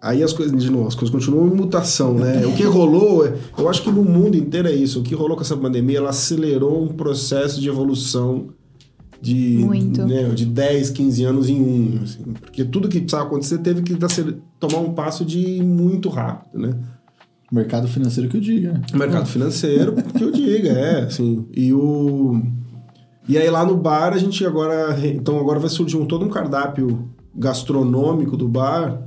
aí as coisas, de novo, as coisas continuam em mutação, né? O que rolou, é- eu acho que no mundo inteiro é isso. O que rolou com essa pandemia, ela acelerou um processo de evolução de, Muito. né, de 10, 15 anos em um. assim. porque tudo que precisava acontecer teve que acele- tomar um passo de muito rápido, né? Mercado financeiro que eu diga. Mercado financeiro, que eu diga, é, assim. E o. E aí lá no bar a gente agora. Então agora vai surgir um, todo um cardápio gastronômico do bar.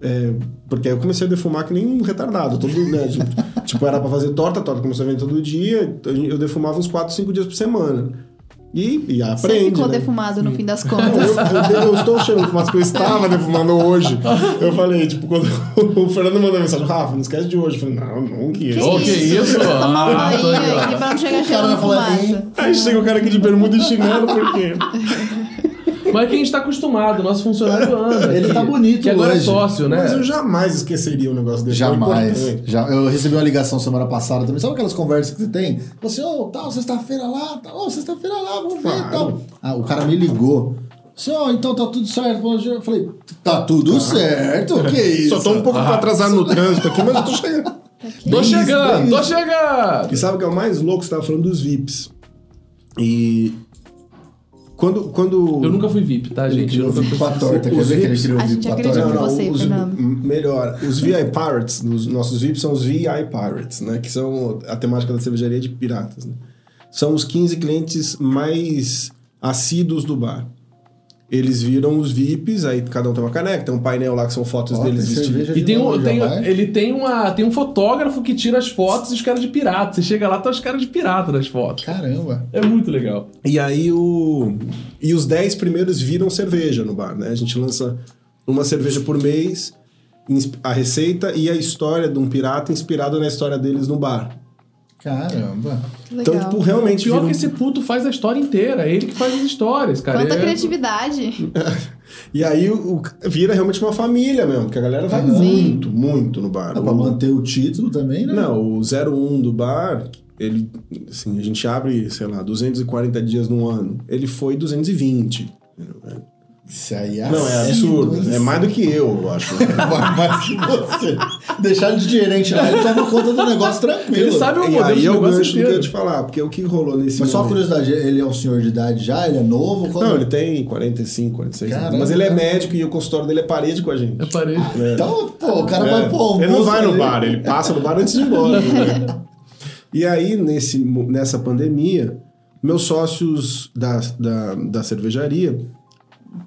É, porque aí eu comecei a defumar que nem um retardado. Todo, né, (laughs) tipo, tipo, era pra fazer torta, a torta começou a vender todo dia. eu defumava uns 4, 5 dias por semana. E, e aprende. Você ficou né? defumado no fim das (laughs) contas. eu, eu, eu estou cheirando fumaça que eu estava defumando hoje. Eu falei, tipo, quando (laughs) o Fernando mandou mensagem, Rafa, não esquece de hoje. Eu falei, não, não que Que Ô, que isso? Tomar um Ah, pra não chegar cheirando vai falar, fumaça. Aí chega o cara aqui de bermuda e chinelo, por quê? Mas é que a gente tá acostumado, o nosso funcionário (laughs) anda. Ele que- tá bonito Que agora é hoje. sócio, né? Mas eu jamais esqueceria um negócio desse. é Jamais. Já, eu recebi uma ligação semana passada também. Sabe aquelas conversas que você tem? Você, ô, tal, sexta-feira lá, tal, ô, sexta-feira lá, vamos ver Claro. tal. Ah, o cara me ligou. Você, ó, então tá tudo certo. Eu falei, tá tudo certo? Que isso? Só tô um pouco atrasado no trânsito aqui, mas eu tô chegando. Tô chegando, tô chegando! E sabe o que é o mais louco? Você tava falando dos VIPs. E. Quando. quando... Eu nunca fui VIP, tá, gente? Eu nunca VIP pra torta. Quer Os ver que ele criou A VIP gente pra torta? em você, os, melhor, os VI Pirates, os nossos VIPs são os VI Pirates, né? Que são a temática da cervejaria de piratas, né? São os 15 clientes mais assíduos do bar. Eles viram os VIPs, aí cada um tem uma caneca, tem um painel lá que são fotos Ó, deles vestidos. E tem um, tem, ele tem, uma, tem um fotógrafo que tira as fotos e os caras de pirata. Você chega lá, tá os caras de pirata nas fotos. Caramba. É muito legal. E aí o. E os 10 primeiros viram cerveja no bar, né? A gente lança uma cerveja por mês, a receita e a história de um pirata inspirado na história deles no bar. Caramba. Então, Legal. tipo, realmente Pior vira um- que esse puto faz a história inteira. É ele que faz as histórias, cara. Quanta É- criatividade. (laughs) E aí o, o- vira realmente uma família mesmo, porque a galera vai Sim. muito, muito no bar. Dá pra O- manter o título também, né? Não, o 01 do bar, ele, assim, a gente abre, sei lá, 240 dias no ano. Ele foi 220. entendeu? Isso aí é Não, é absurdo. É mais do que eu, eu acho. Vai (laughs) mais que você. Deixar ele de gerente lá, ele toma conta do negócio tranquilo. Ele sabe o E modelo aí de é o negócio gancho do que eu inteiro. te falar, porque o que rolou nesse Mas só momento- curiosidade, ele é um senhor de idade já? Ele é novo? Qual- Não, ele tem 45, 46 Caramba, anos. Mas ele é cara. médico e o consultório dele é parede com a gente. Eu parei. É. Então, pô, o cara É. vai pôr um Ele não vai no ali. bar, ele passa no bar antes de ir embora. né? E aí, nesse, nessa pandemia, meus sócios da, da, da cervejaria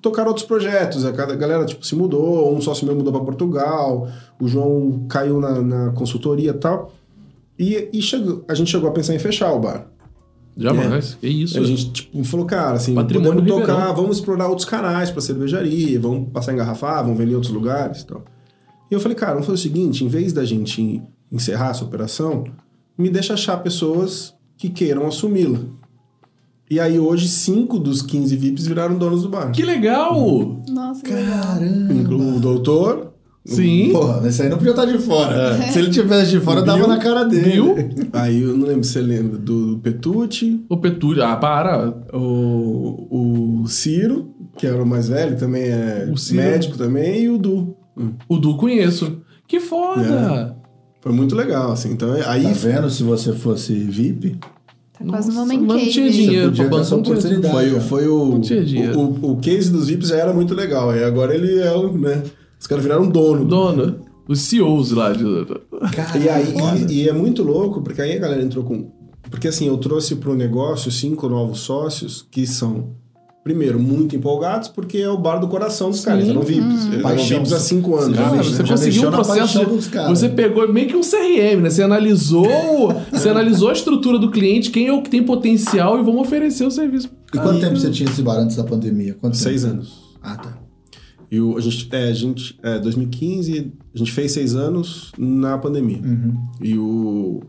tocaram outros projetos. A galera tipo, se mudou, um sócio meu mudou para Portugal, o João caiu na, na consultoria e tal. E, e chegou, a gente chegou a pensar em fechar o bar. Jamais. Que isso. A gente tipo, falou, cara, assim, Patrimônio podemos tocar, Ribeirão. vamos explorar outros canais para cervejaria, vamos passar a engarrafar, vamos vender em outros lugares e tal. E eu falei, cara, vamos fazer o seguinte, em vez da gente encerrar essa operação, me deixa achar pessoas que queiram assumi-la. E aí hoje, cinco dos 15 VIPs viraram donos do bar. Que legal! Nossa, que legal. Caramba. Inclui o doutor, Sim. Porra, esse aí não podia estar de fora. Se ele tivesse de fora, O dava Bill. na cara dele. Bill? aí eu não lembro se você lembra do Petucci, O Petúlio. Ah, para. o, o Ciro, que era o mais velho, também é médico também, e o Du. Hum. O Du conheço. Que foda! Foi muito legal, assim. Então, aí Tá vendo? Se você fosse VIP, Tá quase no Nossa, man mas não tinha dinheiro essa bancar oportunidade. Foi, foi o, Não tinha dinheiro. o, o, o case dos VIPs já era muito legal. E agora ele é o, né? Os caras viraram dono. Dono. Os CEOs lá de. cara, E aí, e, e é muito louco, porque aí a galera entrou com. Porque assim, eu trouxe pro negócio cinco novos sócios que são, primeiro, muito empolgados, porque é o bar do coração dos caras. Eram VIPs. Eles eram. VIPs há cinco anos. Já Cara, você já conseguiu um processo. de- dos caras. Você pegou meio que um CRM, né? Você analisou, você analisou a estrutura do cliente, quem é o que tem potencial e vamos oferecer o serviço. E quanto tempo você tinha esse bar antes da pandemia? Quanto Seis tempo? anos. Ah, tá. E o, a gente, é, a gente, é, 2015, a gente fez seis anos na pandemia. Uhum. E o.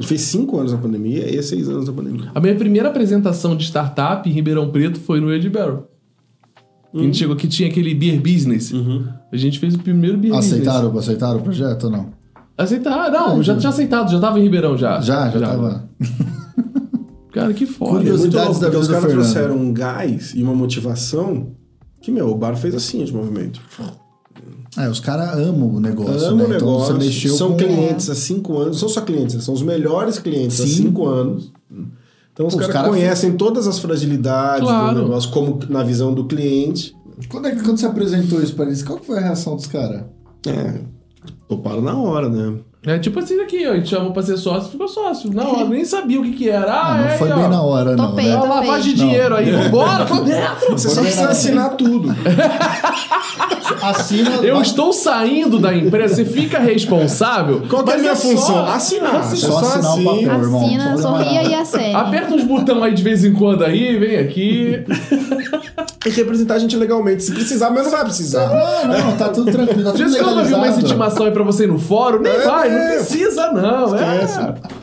A gente fez cinco anos na pandemia e seis anos na pandemia. A minha primeira apresentação de startup em Ribeirão Preto foi no Ed Barrel. A Uhum. gente chegou que tinha aquele beer business. A gente fez o primeiro beer business. Aceitaram, aceitaram o projeto ou não? Aceitar? Não, eu já tinha aceitado, já tava em Ribeirão já. Já, já, tava. Cara, que foda. É Curiosidades louco, da os vida do caras trouxeram um gás e uma motivação que, meu, o bar fez assim de movimento. É, os caras amam o negócio, Ama né? o negócio, Então você mexeu são com... clientes há cinco anos, não são só clientes, são os melhores clientes há Sim. cinco anos. Então os os caras cara conhecem todas as fragilidades Claro. do negócio, como na visão do cliente. Quando, é que, quando você apresentou isso pra eles, qual que foi a reação dos caras? É, toparam na hora, né? É tipo assim aqui, ó, a gente chamou pra ser sócio, ficou sócio. Na hora, nem sabia o que que era. Ah, Ah, não é, foi aí, bem ó. na hora, não, Topei, né? Uma lavagem de Não. dinheiro aí, vambora, (laughs) tô dentro. Você só precisa na- assinar tudo. (laughs) Assina... Eu vai- estou saindo da empresa, você fica responsável. Qual que é a minha só- função? Assinar. Só Você só assinar o assina. papel, irmão. Assina, sorria e acene. Aperta uns botão aí de vez em quando aí, vem aqui. (laughs) (laughs) Tem que representar a gente legalmente. Se precisar, mas não vai precisar. Não, não, tá tudo tranquilo, tá tudo eu vi uma legalizado. intimação aí pra você ir no fórum, nem É, vai, não é. precisa não. Esquece. É.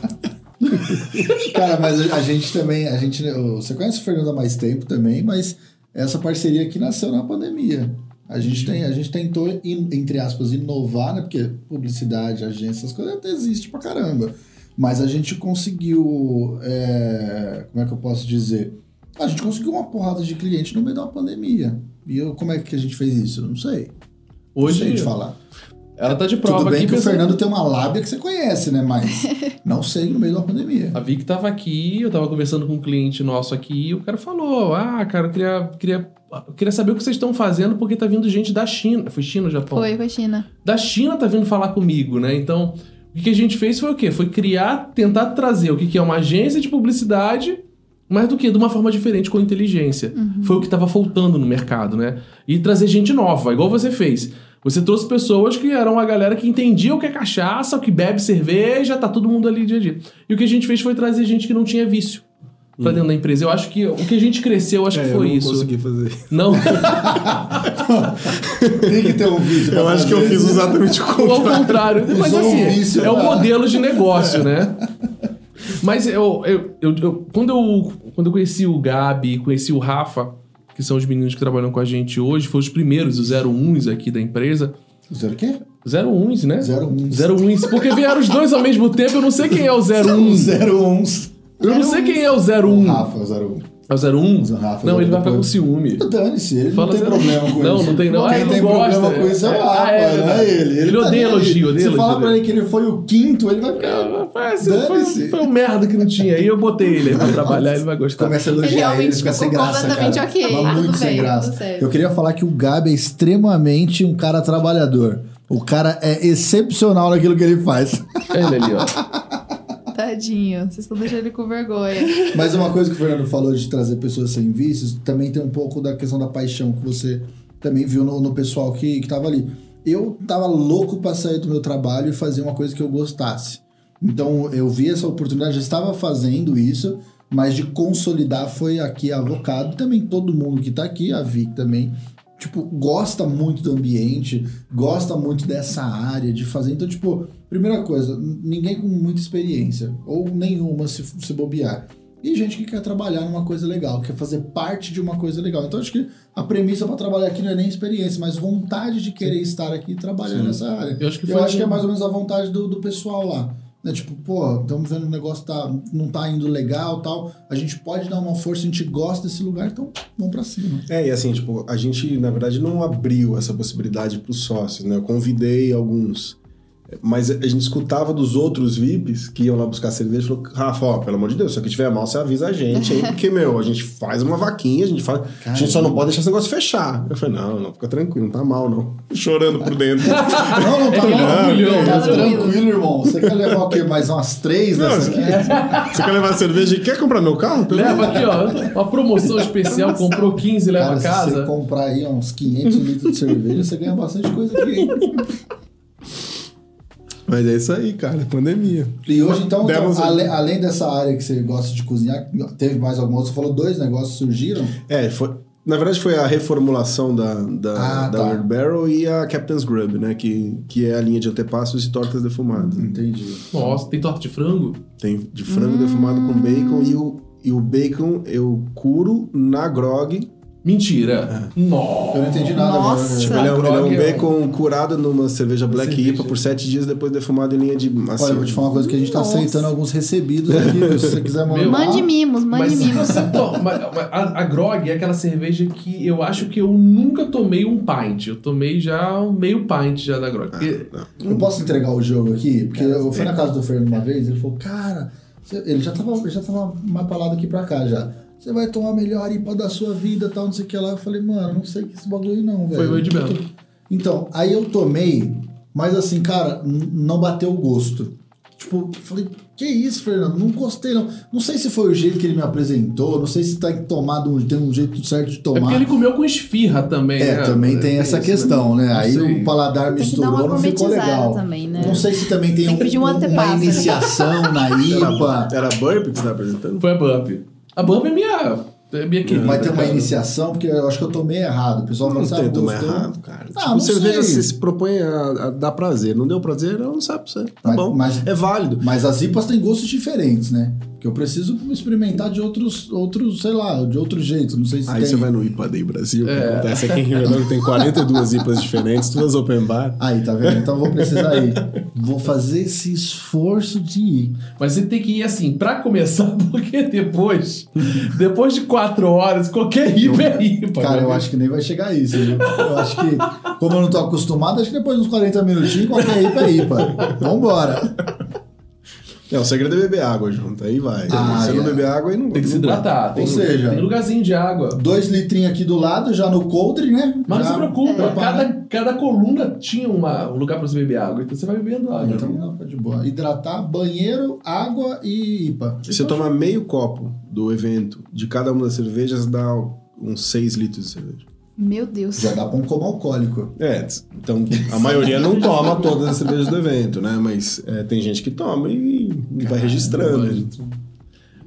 (laughs) Cara, mas a gente também, a gente, você conhece o Fernando há mais tempo também, mas essa parceria aqui nasceu na pandemia. A gente tem, a gente tentou, in- entre aspas, inovar, né? Porque publicidade, agência, essas coisas até existe pra caramba. Mas a gente conseguiu, é, como é que eu posso dizer? A gente conseguiu uma porrada de cliente no meio da pandemia. E eu, como é que a gente fez isso? Eu não sei. não sei Hoje, de falar. ela tá de prova Tudo bem aqui. que o pensando- Fernando tem uma lábia que você conhece, né? Mas (laughs) não sei no meio da pandemia. A Vic tava aqui, eu tava conversando com um cliente nosso aqui, e o cara falou: Ah, cara, eu queria, queria, eu queria saber o que vocês estão fazendo, porque tá vindo gente da China. Foi China ou Japão? Foi a China. Da China tá vindo falar comigo, né? Então, o que a gente fez foi o quê? Foi criar, tentar trazer o que é uma agência de publicidade, mais do que de uma forma diferente, com inteligência. Foi o que tava faltando no mercado, né? E trazer gente nova, igual você fez. Você trouxe pessoas que eram a galera que entendia o que é cachaça, o que bebe cerveja, tá todo mundo ali dia a dia. E o que a gente fez foi trazer gente que não tinha vício pra dentro da empresa. Eu acho que o que a gente cresceu, eu acho É, que eu foi não isso. consegui fazer. Não, (laughs) Tem que ter um vício. Eu acho que eu fiz isso. exatamente o ao contrário. contrário. Mas assim, um vício é o pra- modelo de negócio, né? Mas eu, eu, eu, eu- quando, eu, quando eu conheci o Gabi, conheci o Rafa, que são os meninos que trabalham com a gente hoje, foram os primeiros, os 01s aqui da empresa. Zero o quê? 01s, né? 01s. 01s. Porque vieram os dois ao mesmo tempo, eu não sei quem é o 01. Zero uns. Eu não sei quem é o 01. Rafa, zero um. É o 01? O Rafa não, ele vai ficar com ciúme. Dane-se, ele Fala não tem zero- problema com Não, isso. não tem não. Ah, Quem ele tem não problema gosta. com isso é o É, Rafa, ah, é não é ele. Ele tá odeia elogio, odeia Se elogio falar pra ele que ele foi o quinto, ele vai ficar... Ah, Dane-se. foi um merda que não tinha. Aí eu botei ele aí pra trabalhar, ele vai gostar. Começa a Ele elogiar ele, realmente fica sem ficou graça, cara. completamente ok. Mas Ah, muito sem graça. Eu queria falar que o Gabi é extremamente um cara trabalhador. O cara é excepcional naquilo que ele faz. Ele ali, ó. (laughs) Tadinho, vocês estão deixando ele com vergonha. Mas uma coisa que o Fernando falou de trazer pessoas sem vícios, também tem um pouco da questão da paixão que você também viu no, no pessoal que, que tava ali. Eu tava louco pra sair do meu trabalho e fazer uma coisa que eu gostasse. Então eu vi essa oportunidade, já estava fazendo isso, mas de consolidar foi aqui Avocado. Também todo mundo que tá aqui, a Vic também, tipo, gosta muito do ambiente, gosta muito dessa área de fazer. Então, tipo, primeira coisa, ninguém com muita experiência, ou nenhuma se, se bobear. E gente que quer trabalhar numa coisa legal, quer fazer parte de uma coisa legal. Então, acho que a premissa para trabalhar aqui não é nem experiência, mas vontade de querer estar aqui e trabalhar nessa área. Eu acho que Eu acho que é um- mais ou menos a vontade do, do pessoal lá. Né? Tipo, pô, estamos vendo o negócio tá, não tá indo legal tal. A gente pode dar uma força, a gente gosta desse lugar, então vamos pra cima. É, e assim, tipo, a gente, na verdade, não abriu essa possibilidade para os sócios, né? Eu convidei alguns. Mas a gente escutava dos outros VIPs que iam lá buscar cerveja e falou: Rafa, ó, pelo amor de Deus, se aqui tiver mal, você avisa a gente aí, porque, meu, a gente faz uma vaquinha, a gente faz. a gente só não pode deixar esse negócio fechar. Eu falei: não, não, fica tranquilo, não tá mal, não. (laughs) Chorando por dentro. Não, não tá é mal. Tá tranquilo, irmão. Você quer levar o quê? Mais umas três Não, dessas você aqui? Você quer levar cerveja e quer comprar meu carro? Leva aqui, ó. Uma promoção especial, comprou 15 e leva Cara, a se casa. você comprar aí uns 500 litros de cerveja, você ganha bastante coisa aqui, hein? Mas é isso aí, cara, é pandemia. E hoje, então, então, Demos- ale- além dessa área que você gosta de cozinhar, teve mais alguma outra? Você falou dois negócios surgiram? É, foi, na verdade foi a reformulação da, da, Ah, da tá. Weird Barrel e a Captain's Grub, né? Que, que é a linha de antepassos e tortas defumadas. Entendi. Nossa, tem torta de frango? Tem de frango defumado com bacon e o, e o bacon eu curo na grog. Mentira. Nossa. Eu não entendi nada Nossa. Tipo, ele é, um- ele é um é- bacon curado numa cerveja Black Cerveja. IPA por sete dias depois defumado em linha de assim, Olha, eu vou te falar uma coisa que a gente tá Nossa. aceitando alguns recebidos aqui, se você (laughs) quiser mandar. Meu- Mande mimos, mande Mas mimos. mas A, a Grog é aquela cerveja que eu acho que eu nunca tomei um pint. Eu tomei já um meio pint já da Grog. Porque Eu posso entregar o jogo aqui? Porque eu fui na casa do Fernando uma vez, ele falou, cara, ele já tava, já tava lá daqui pra cá já. Você vai tomar a melhor IPA da sua vida tal, não sei o que lá. Eu falei, mano, não sei que esse bagulho não, velho. Foi o Ed Bell. Então, aí eu tomei, mas assim, cara, não bateu o gosto. Tipo, falei, que isso, Fernando? Não gostei, não. Não sei se foi o jeito que ele me apresentou, não sei se tá tomado, um- tem um jeito certo de é tomar. porque ele comeu com esfirra também, É, né? também tem essa isso, questão, né? Não Aí sei. o paladar misturou, não ficou legal. também, né? Não sei se também tem, Tem pedir um uma né? iniciação na IPA. Era burp que você tá apresentando? Foi a Bump. A Bump é minha, é minha querida. Vai ter uma cara. iniciação, porque eu acho que eu tomei errado. O pessoal Não assim, tem ah, tomar gostou. errado, cara. Ah, tipo, não cerveja sei. se, se propõe a, a dar prazer. Não deu prazer, não sabe pra você. Tá Mas- bom. mas- é válido. Mas as IPAs têm gostos diferentes, né? Que eu preciso experimentar de outros, outros, sei lá, de outro jeito. Não sei se Aí tem. você vai no IPA Day Brasil, que É. acontece aqui em Rio Grande tem 42 IPAs diferentes, todas open bar. Aí, tá vendo? Então eu vou precisar ir. Vou fazer esse esforço de ir. Mas você tem que ir assim, pra começar, (laughs) porque depois, depois de quatro horas, qualquer IPA é IPA. Cara, né? eu acho que nem vai chegar a isso. Viu? Eu acho que, como eu não tô acostumado, acho que depois de uns 40 minutinhos, qualquer IPA é IPA. Vambora. É, o segredo é beber água junto, aí vai. Ah, se você não é. beber água, aí não Tem que se não hidratar. Tem, Ou seja- tem lugarzinho de água. Dois litrinhos aqui do lado, já no coldre, né? Mas não Já se preocupa, prepara. cada, cada coluna tinha uma, um lugar pra você beber água. Então você vai bebendo água. Então não, tá de boa. Hidratar, banheiro, água e IPA. Se você tomar meio copo do evento de cada uma das cervejas, dá uns 6 litros de cerveja. Meu Deus. Já dá pra um como alcoólico. É, então a maioria não toma todas as cervejas do evento, né? Mas é, tem gente que toma e, e vai registrando.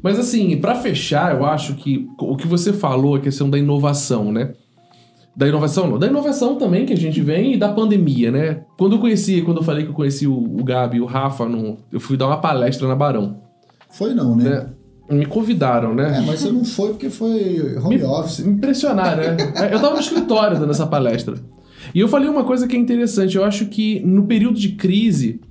Mas assim, pra fechar, eu acho que o que você falou, a questão da inovação, né? Da inovação não, da inovação também que a gente vem e da pandemia, né? Quando eu conheci, quando eu falei que eu conheci o, o Gabi e o Rafa, no, eu fui dar uma palestra na Barão, Foi não, né? né? Me convidaram, né? É, mas você não foi porque foi home me, office. me impressionaram, né? Eu tava no escritório dando essa palestra. E eu falei uma coisa que é interessante. Eu acho que no período de crise,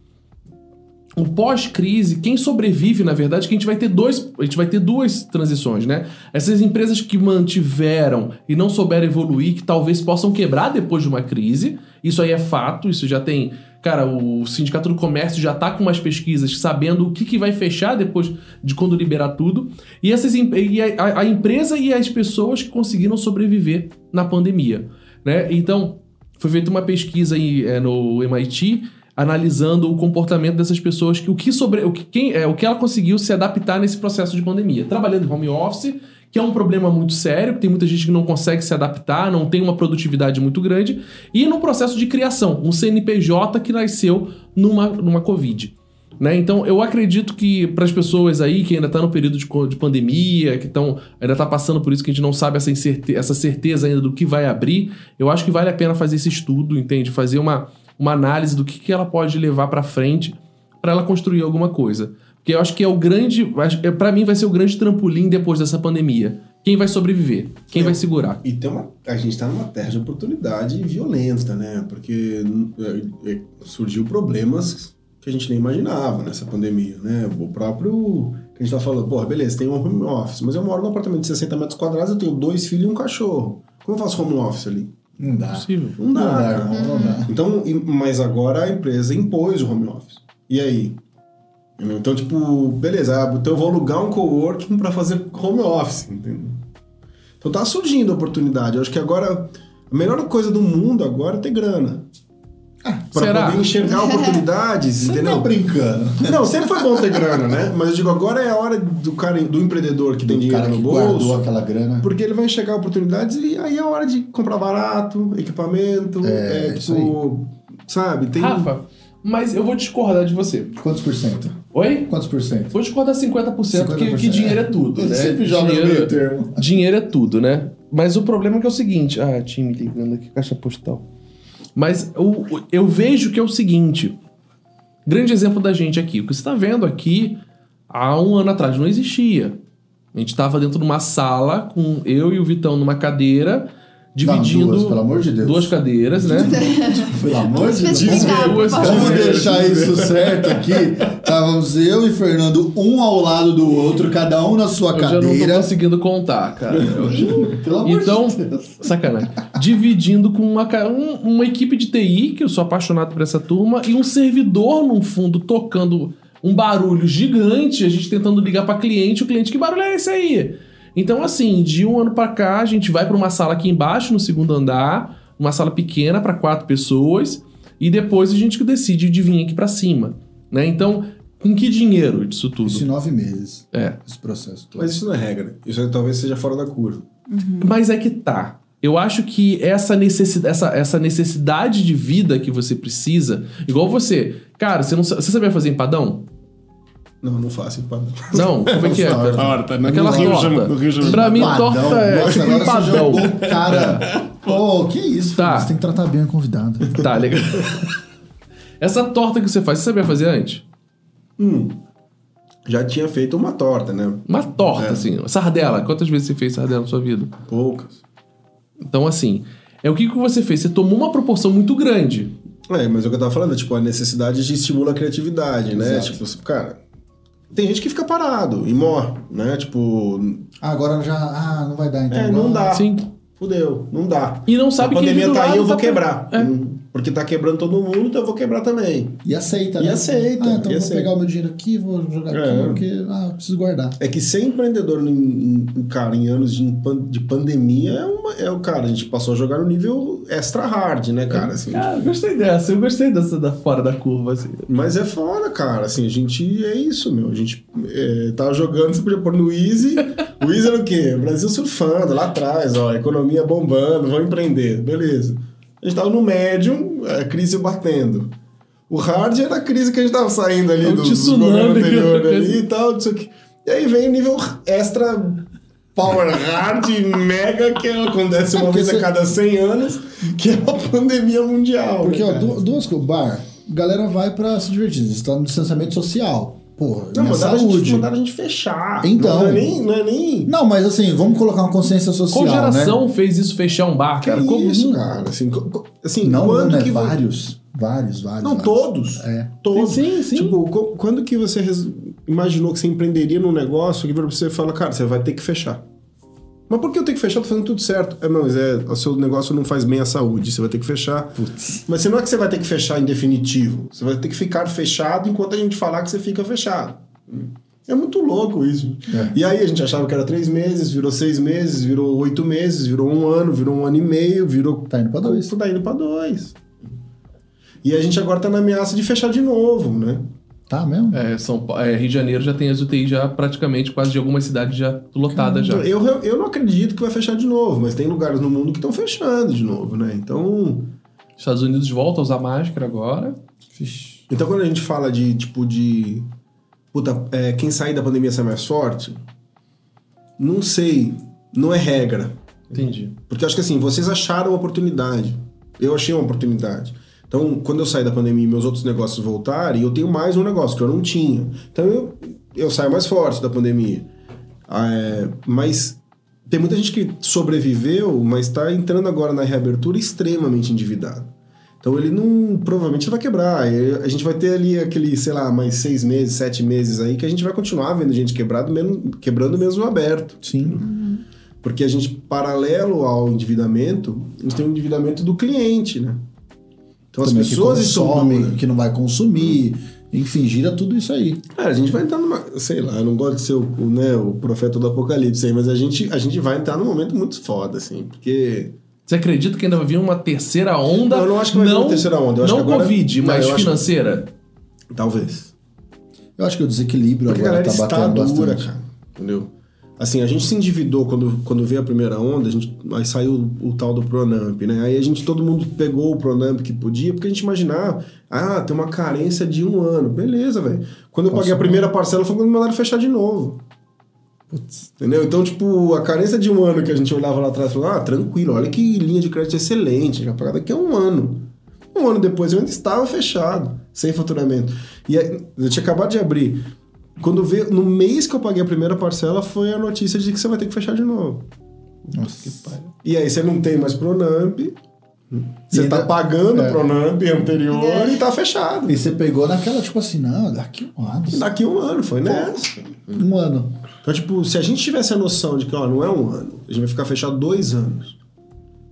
o pós-crise, quem sobrevive, na verdade, que a gente vai ter dois, a gente vai ter duas transições, né? Essas empresas que mantiveram e não souberam evoluir, que talvez possam quebrar depois de uma crise. Isso aí é fato, isso já tem, cara, o Sindicato do Comércio já tá com umas pesquisas sabendo o que, que vai fechar depois de quando liberar tudo. E essas e a, a empresa e as pessoas que conseguiram sobreviver na pandemia, né? Então, foi feita uma pesquisa aí, é, no MIT analisando o comportamento dessas pessoas, que o que sobre, o que quem é o que ela conseguiu se adaptar nesse processo de pandemia, trabalhando em home office, que é um problema muito sério, que tem muita gente que não consegue se adaptar, não tem uma produtividade muito grande, e no processo de criação, um CNPJ que nasceu numa, numa Covid. Né? Então, eu acredito que para as pessoas aí que ainda estão no período de, de pandemia, que estão ainda tá passando por isso, que a gente não sabe essa, incerte- essa certeza ainda do que vai abrir, eu acho que vale a pena fazer esse estudo, entende? Fazer uma, uma análise do que, que ela pode levar para frente para ela construir alguma coisa. Porque eu acho que é o grande. para mim, vai ser o grande trampolim depois dessa pandemia. Quem vai sobreviver? Quem É. vai segurar? E tem uma, a gente tá numa terra de oportunidade violenta, né? Porque é, é, surgiu problemas que a gente nem imaginava nessa pandemia, né? O próprio. Que a gente tá falando, porra, beleza, tem um home office, mas eu moro num apartamento de 60 metros quadrados, eu tenho dois filhos e um cachorro. Como eu faço home office ali? Não dá. Possível. Não dá, Não dá, não dá. Então, mas agora a empresa impôs o home office. E aí? Então, tipo, beleza, ah, então eu vou alugar um coworking pra fazer home office, entendeu? Então tá surgindo a oportunidade. Eu acho que agora a melhor coisa do mundo agora é ter grana. pra será? poder enxergar (laughs) oportunidades, Você entendeu? tá brincando. Não, sempre foi bom ter grana, né? Mas eu digo, agora é a hora do cara, do empreendedor que tem O dinheiro cara no guardou bolso. aquela grana. Porque ele vai enxergar oportunidades e aí é a hora de comprar barato, equipamento, É, é, tipo, sabe? Tem Rafa, mas eu vou discordar de você. Quantos por cento? Oi? Quantos por cento? Vou discordar 50%, porque 50%, que dinheiro é tudo, né? sempre joga no dinheiro, meio termo. Dinheiro é tudo, né? Mas o problema é que é o seguinte... Ah, time ligando aqui, caixa postal. Mas o- eu vejo que é o seguinte... Grande exemplo da gente aqui. O que você está vendo aqui, há um ano atrás, não existia. A gente estava dentro de uma sala com eu e o Vitão numa cadeira, dividindo... duas, pelo amor de Deus. Duas cadeiras, né? (laughs) Pelo amor de Deus. Duas. Vamos deixar isso certo aqui. Estávamos eu e Fernando, um ao lado do outro, cada um na sua Eu já não tô cadeira. conseguindo contar, cara. Eu- Pelo amor Então, de Deus. sacanagem. Dividindo com uma, um- uma equipe de TI, que eu sou apaixonado por essa turma, e um servidor no fundo tocando um barulho gigante, a gente tentando ligar pra cliente, o cliente, que barulho é esse aí? Então, assim, de um ano pra cá, a gente vai pra uma sala aqui embaixo, no segundo andar, uma sala pequena pra quatro pessoas, e depois a gente decide de vir aqui pra cima, né? Então, com que dinheiro disso tudo? Isso em nove meses, É. esse processo todo. Mas isso não é regra. Isso aí talvez seja fora da curva. Mas é que tá. Eu acho que essa necessidade, essa, essa necessidade de vida que você precisa, igual você, cara, você não você sabia fazer empadão? Não, não faço empadão. Não, (laughs) como é que é? Torta. Torta, né? Aquela No Rio torta. chama- no Rio chama- Pra mim, torta é Nossa, tipo empadão. cara. (laughs) Pô, que isso, Tá. filho? Você tem que tratar bem o convidado. Tá, legal. Essa torta que você faz, você sabia fazer antes? Hum. Já tinha feito uma torta, né? Uma torta, É. assim. Sardela. Quantas vezes você fez sardela na sua vida? Poucas. Então, assim, é o que, que você fez? Você tomou uma proporção muito grande. É, mas é o que eu tava falando, tipo, a necessidade de estimular a criatividade, né? Exato. Tipo, cara, tem gente que fica parado e morre, né? Tipo, Ah, agora já. Ah, não vai dar então. é, não dá. Sim. Fudeu, não dá. E não sabe a que pandemia ele do tá aí, eu vou tá- quebrar. É. Hum, Porque tá quebrando todo mundo, então eu vou quebrar também. E aceita, E né? aceita, Ah, então e vou aceita. pegar o meu dinheiro aqui, vou jogar É. aqui, porque ah, eu preciso guardar. É que ser empreendedor, em, em- cara, em anos de, de pandemia, é, uma, é o cara, a gente passou a jogar no nível extra hard, né, cara? Assim, Cara, eu gostei dessa. Eu gostei dessa da fora da curva, assim. Mas é foda, cara. Assim, a gente é isso, meu. A gente é, tava jogando, você podia pôr no Easy. O Easy era o quê? Brasil surfando lá atrás, ó, economia bombando, vamos empreender. Beleza. A gente tava no médium, a crise batendo. O hard era a crise que a gente tava saindo ali É o do, governo que- anterior ali e tal, não sei o quê. E aí vem o nível extra power hard, mega, que acontece uma É, vez a cada 100 anos, que é a pandemia mundial. Porque, né, ó, duas coisas. Bar, a galera vai pra se divertir. Você tá no distanciamento social. Porra, Não, minha mandaram a, gente, saúde. mandaram a gente fechar. Então. Não é nem. Não é nem Não, mas assim, vamos colocar uma consciência social, Qual geração né? fez isso fechar um bar, que cara? Como isso, cara? Assim, assim Não, quando não, é que vários. Vários, vários. Não, vários. todos. É. Todos. Sim, sim. Tipo, quando que você res- imaginou que você empreenderia num negócio que você fala, cara, você vai ter que fechar. Mas por que eu tenho que fechar? Tô fazendo tudo certo. É, não, mas é, o seu negócio não faz bem à saúde, você vai ter que fechar. Putz. Mas não é que você vai ter que fechar em definitivo. Você vai ter que ficar fechado enquanto a gente falar que você fica fechado. É muito louco isso. É. E aí a gente achava que era três meses, virou seis meses, virou oito meses, virou um ano, virou um ano e meio, virou. Tá indo pra dois. Tá indo pra dois. E a gente agora tá na ameaça de fechar de novo, né? Tá mesmo? É, São é, Rio de Janeiro já tem as UTI já praticamente quase de algumas cidades já lotadas já. Eu, eu não acredito que vai fechar de novo, mas tem lugares no mundo que estão fechando de novo, né? Então. Estados Unidos volta a usar máscara agora. Então quando a gente fala de tipo de. Puta, é, quem sair da pandemia sai mais forte, não sei. Não é regra. Entendi. Porque eu acho que assim, vocês acharam uma oportunidade. Eu achei uma oportunidade. Então, quando eu sair da pandemia e meus outros negócios voltarem, eu tenho mais um negócio que eu não tinha. Então, eu, eu saio mais forte da pandemia. Ah, é, mas tem muita gente que sobreviveu, mas está entrando agora na reabertura extremamente endividado. Então, ele não. Provavelmente vai quebrar. A gente vai ter ali aquele, sei lá, mais seis meses, sete meses aí, que a gente vai continuar vendo gente quebrado, mesmo, quebrando mesmo aberto. Sim. Porque a gente, paralelo ao endividamento, a gente tem o endividamento do cliente, né? Então as Também que pessoas estão consome, duras. que não vai consumir. Enfim, gira tudo isso aí. Cara, a gente vai entrar numa. Sei lá, eu não gosto de ser o, o, né, o profeta do apocalipse aí, mas a gente, a gente vai entrar num momento muito foda, assim, porque. Você acredita que ainda vai vir uma terceira onda? Não, eu não acho que vai vir uma terceira onda. Eu acho não que agora- Covid, Não, mas acho- financeira. Talvez. Eu acho que o desequilíbrio Porque a agora galera tá está batendo dura, bastante. cara. Entendeu? Assim, a gente se endividou quando, quando veio a primeira onda, a gente, aí saiu o, o tal do Pronamp, né? Aí a gente, todo mundo pegou o Pronamp que podia, porque a gente imaginava, ah, tem uma carência de um ano. Beleza, velho. Quando eu paguei a primeira parcela, foi quando me mandaram fechar de novo. Putz. Entendeu? Então, tipo, a carência de um ano que a gente olhava lá atrás e falava, ah, tranquilo, olha que linha de crédito excelente, já pagar daqui a um ano. Um ano depois eu ainda estava fechado, sem faturamento. E aí, eu tinha acabado de abrir. Quando veio, no mês que eu paguei a primeira parcela, foi a notícia de que você vai ter que fechar de novo. Nossa. Que pai. E aí você não tem mais Pronamp, você tá ainda- pagando o é. Pronamp anterior É. e tá fechado. E você pegou naquela, tipo assim, não, daqui um ano. Daqui um ano, foi nessa. Um ano. Então, tipo, se a gente tivesse a noção de que, ó, não é um ano, a gente vai ficar fechado dois anos.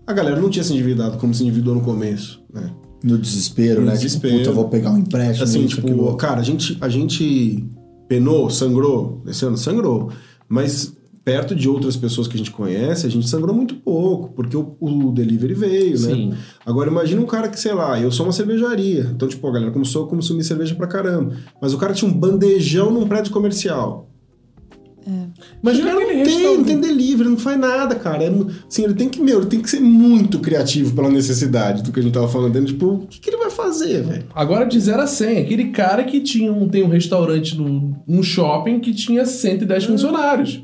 A galera não tinha se endividado como se endividou no começo, né? No desespero, No né? desespero. Tipo, puta, eu vou pegar um empréstimo. Assim, tipo, aquilo. cara, a gente, a gente penou, sangrou, esse ano sangrou, mas perto de outras pessoas que a gente conhece, a gente sangrou muito pouco, porque o, o delivery veio, né? Sim. Agora imagina um cara que, sei lá, eu sou uma cervejaria, então, tipo, a galera começou a consumir cerveja pra caramba, mas o cara tinha um bandejão num prédio comercial. O cara aquele não tem, não tem delivery, não faz nada, cara. É, assim, ele tem que, meu, ele tem que ser muito criativo pela necessidade do que a gente tava falando. Tipo, o que, que ele vai fazer, velho? Agora de 0 a 100, aquele cara que tinha um, tem um restaurante no, um shopping que tinha 110 funcionários.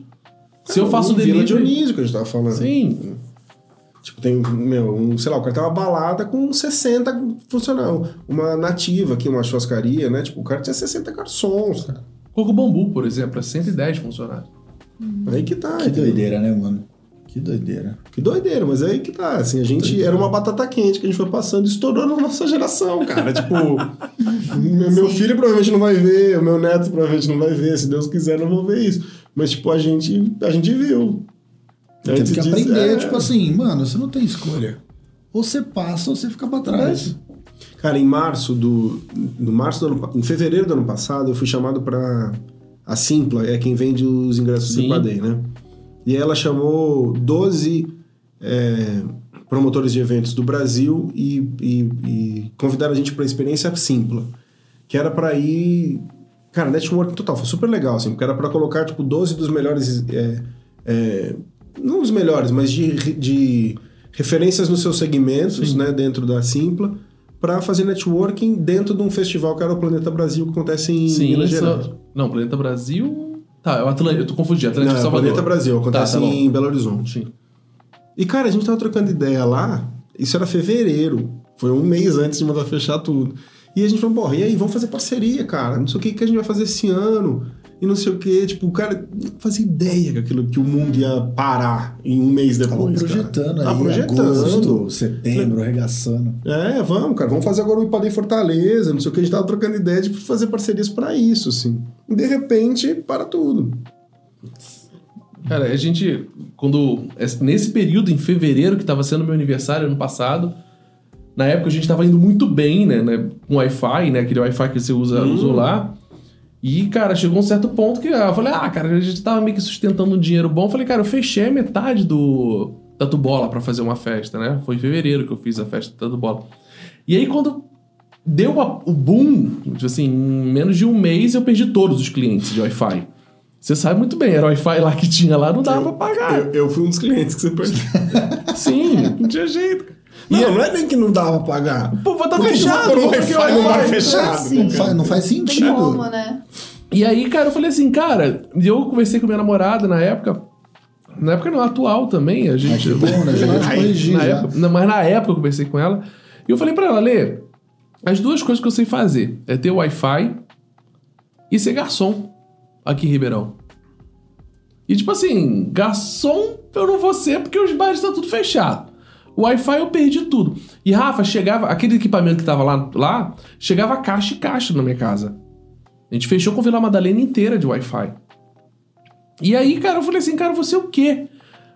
Se eu faço um Vila delivery. Dionísio que a gente tava falando. Sim. Tipo, tem, meu, um, sei lá, o cara tem uma balada com 60 funcionários. Uma nativa aqui, uma churrascaria, né? Tipo, o cara tinha 60 garçons, cara. Coco Bambu, por exemplo, é 110 funcionários. Aí que tá. Que entendeu? doideira, né, mano? Que doideira. Que doideira, mas aí que tá. Assim, a gente era uma batata quente que a gente foi passando e estourou na nossa geração, cara. tipo, (laughs) meu, meu filho provavelmente não vai ver, o meu neto provavelmente não vai ver. Se Deus quiser, não vou ver isso. Mas, tipo, a gente, a gente viu. Gente que diz, aprender, é. tipo assim, mano, você não tem escolha. Ou você passa ou você fica pra trás. Cara, em março do. No março do ano, Em fevereiro do ano passado, eu fui chamado pra. A Simpla, é quem vende os ingressos Sim. do Padem, né? E ela chamou 12 é, promotores de eventos do Brasil e, e, e convidaram a gente pra experiência Simpla. Que era pra ir. Cara, network total, foi super legal, assim, porque era pra colocar, tipo, 12 dos melhores. é, é, não os melhores, mas de, de referências nos seus segmentos, né, dentro da Simpla, para fazer networking dentro de um festival que era o Planeta Brasil, que acontece em Sim, Minas Gerais. Não, Planeta Brasil. Tá, é o Atlântico. Eu tô confundindo. Atlântico Não, é Salvador. Planeta Brasil, acontece Tá, tá em Belo Horizonte. Sim. E, cara, a gente tava trocando ideia lá, isso era fevereiro, foi um mês antes de mandar fechar tudo. E a gente falou, porra, e aí, vamos fazer parceria, cara. Não sei o que, que a gente vai fazer esse ano. E não sei o que. Tipo, o cara não fazia ideia que, aquilo, que o mundo ia parar em um mês Tava depois. cara. projetando aí, Tava projetando. agosto, setembro, arregaçando. É, vamos, cara. Vamos fazer agora o IPAD em Fortaleza. Não sei o que. A gente tava trocando ideia de fazer parcerias pra isso, assim. E de repente, para tudo. Cara, a gente, quando. Nesse período, em fevereiro, que tava sendo meu aniversário ano passado, na época a gente tava indo muito bem, né? né, com Wi-Fi, né? Aquele Wi-Fi que você usa, Hum. usou lá. E, cara, chegou um certo ponto que eu falei, ah, cara, a gente tava meio que sustentando um dinheiro bom. Eu falei, cara, eu fechei a metade do Tatu Bola pra fazer uma festa, né? Foi em fevereiro que eu fiz a festa do Tatu Bola. E aí, quando deu a- o boom, tipo assim, em menos de um mês eu perdi todos os clientes de Wi-Fi. Você sabe muito bem, era o Wi-Fi lá que tinha lá, não dava pra pagar. Eu, eu fui um dos clientes que você perdeu. (laughs) Sim, não tinha jeito. Não, não é nem que não dava pra pagar. Pô, vai estar Porque fechado, o vou Wi-Fi não tá Wi-Fi- fechado. Sim. Não faz, não faz Tem sentido. como, né? E aí, cara, eu falei assim, cara, eu conversei com minha namorada na época. Na época não, atual também, a gente. que bom, né? Já (laughs) corrigir na já. época, não, mas na época eu conversei com ela. E eu falei pra ela, Lê, as duas coisas que eu sei fazer é ter Wi-Fi e ser garçom aqui em Ribeirão. E tipo assim, garçom eu não vou ser porque os bares estão tudo fechado. O Wi-Fi eu perdi tudo. E Rafa, chegava, aquele equipamento que tava lá, lá chegava caixa e caixa na minha casa. A gente fechou com Vila Madalena inteira de Wi-Fi. E aí, cara, eu falei assim, cara, você é o quê?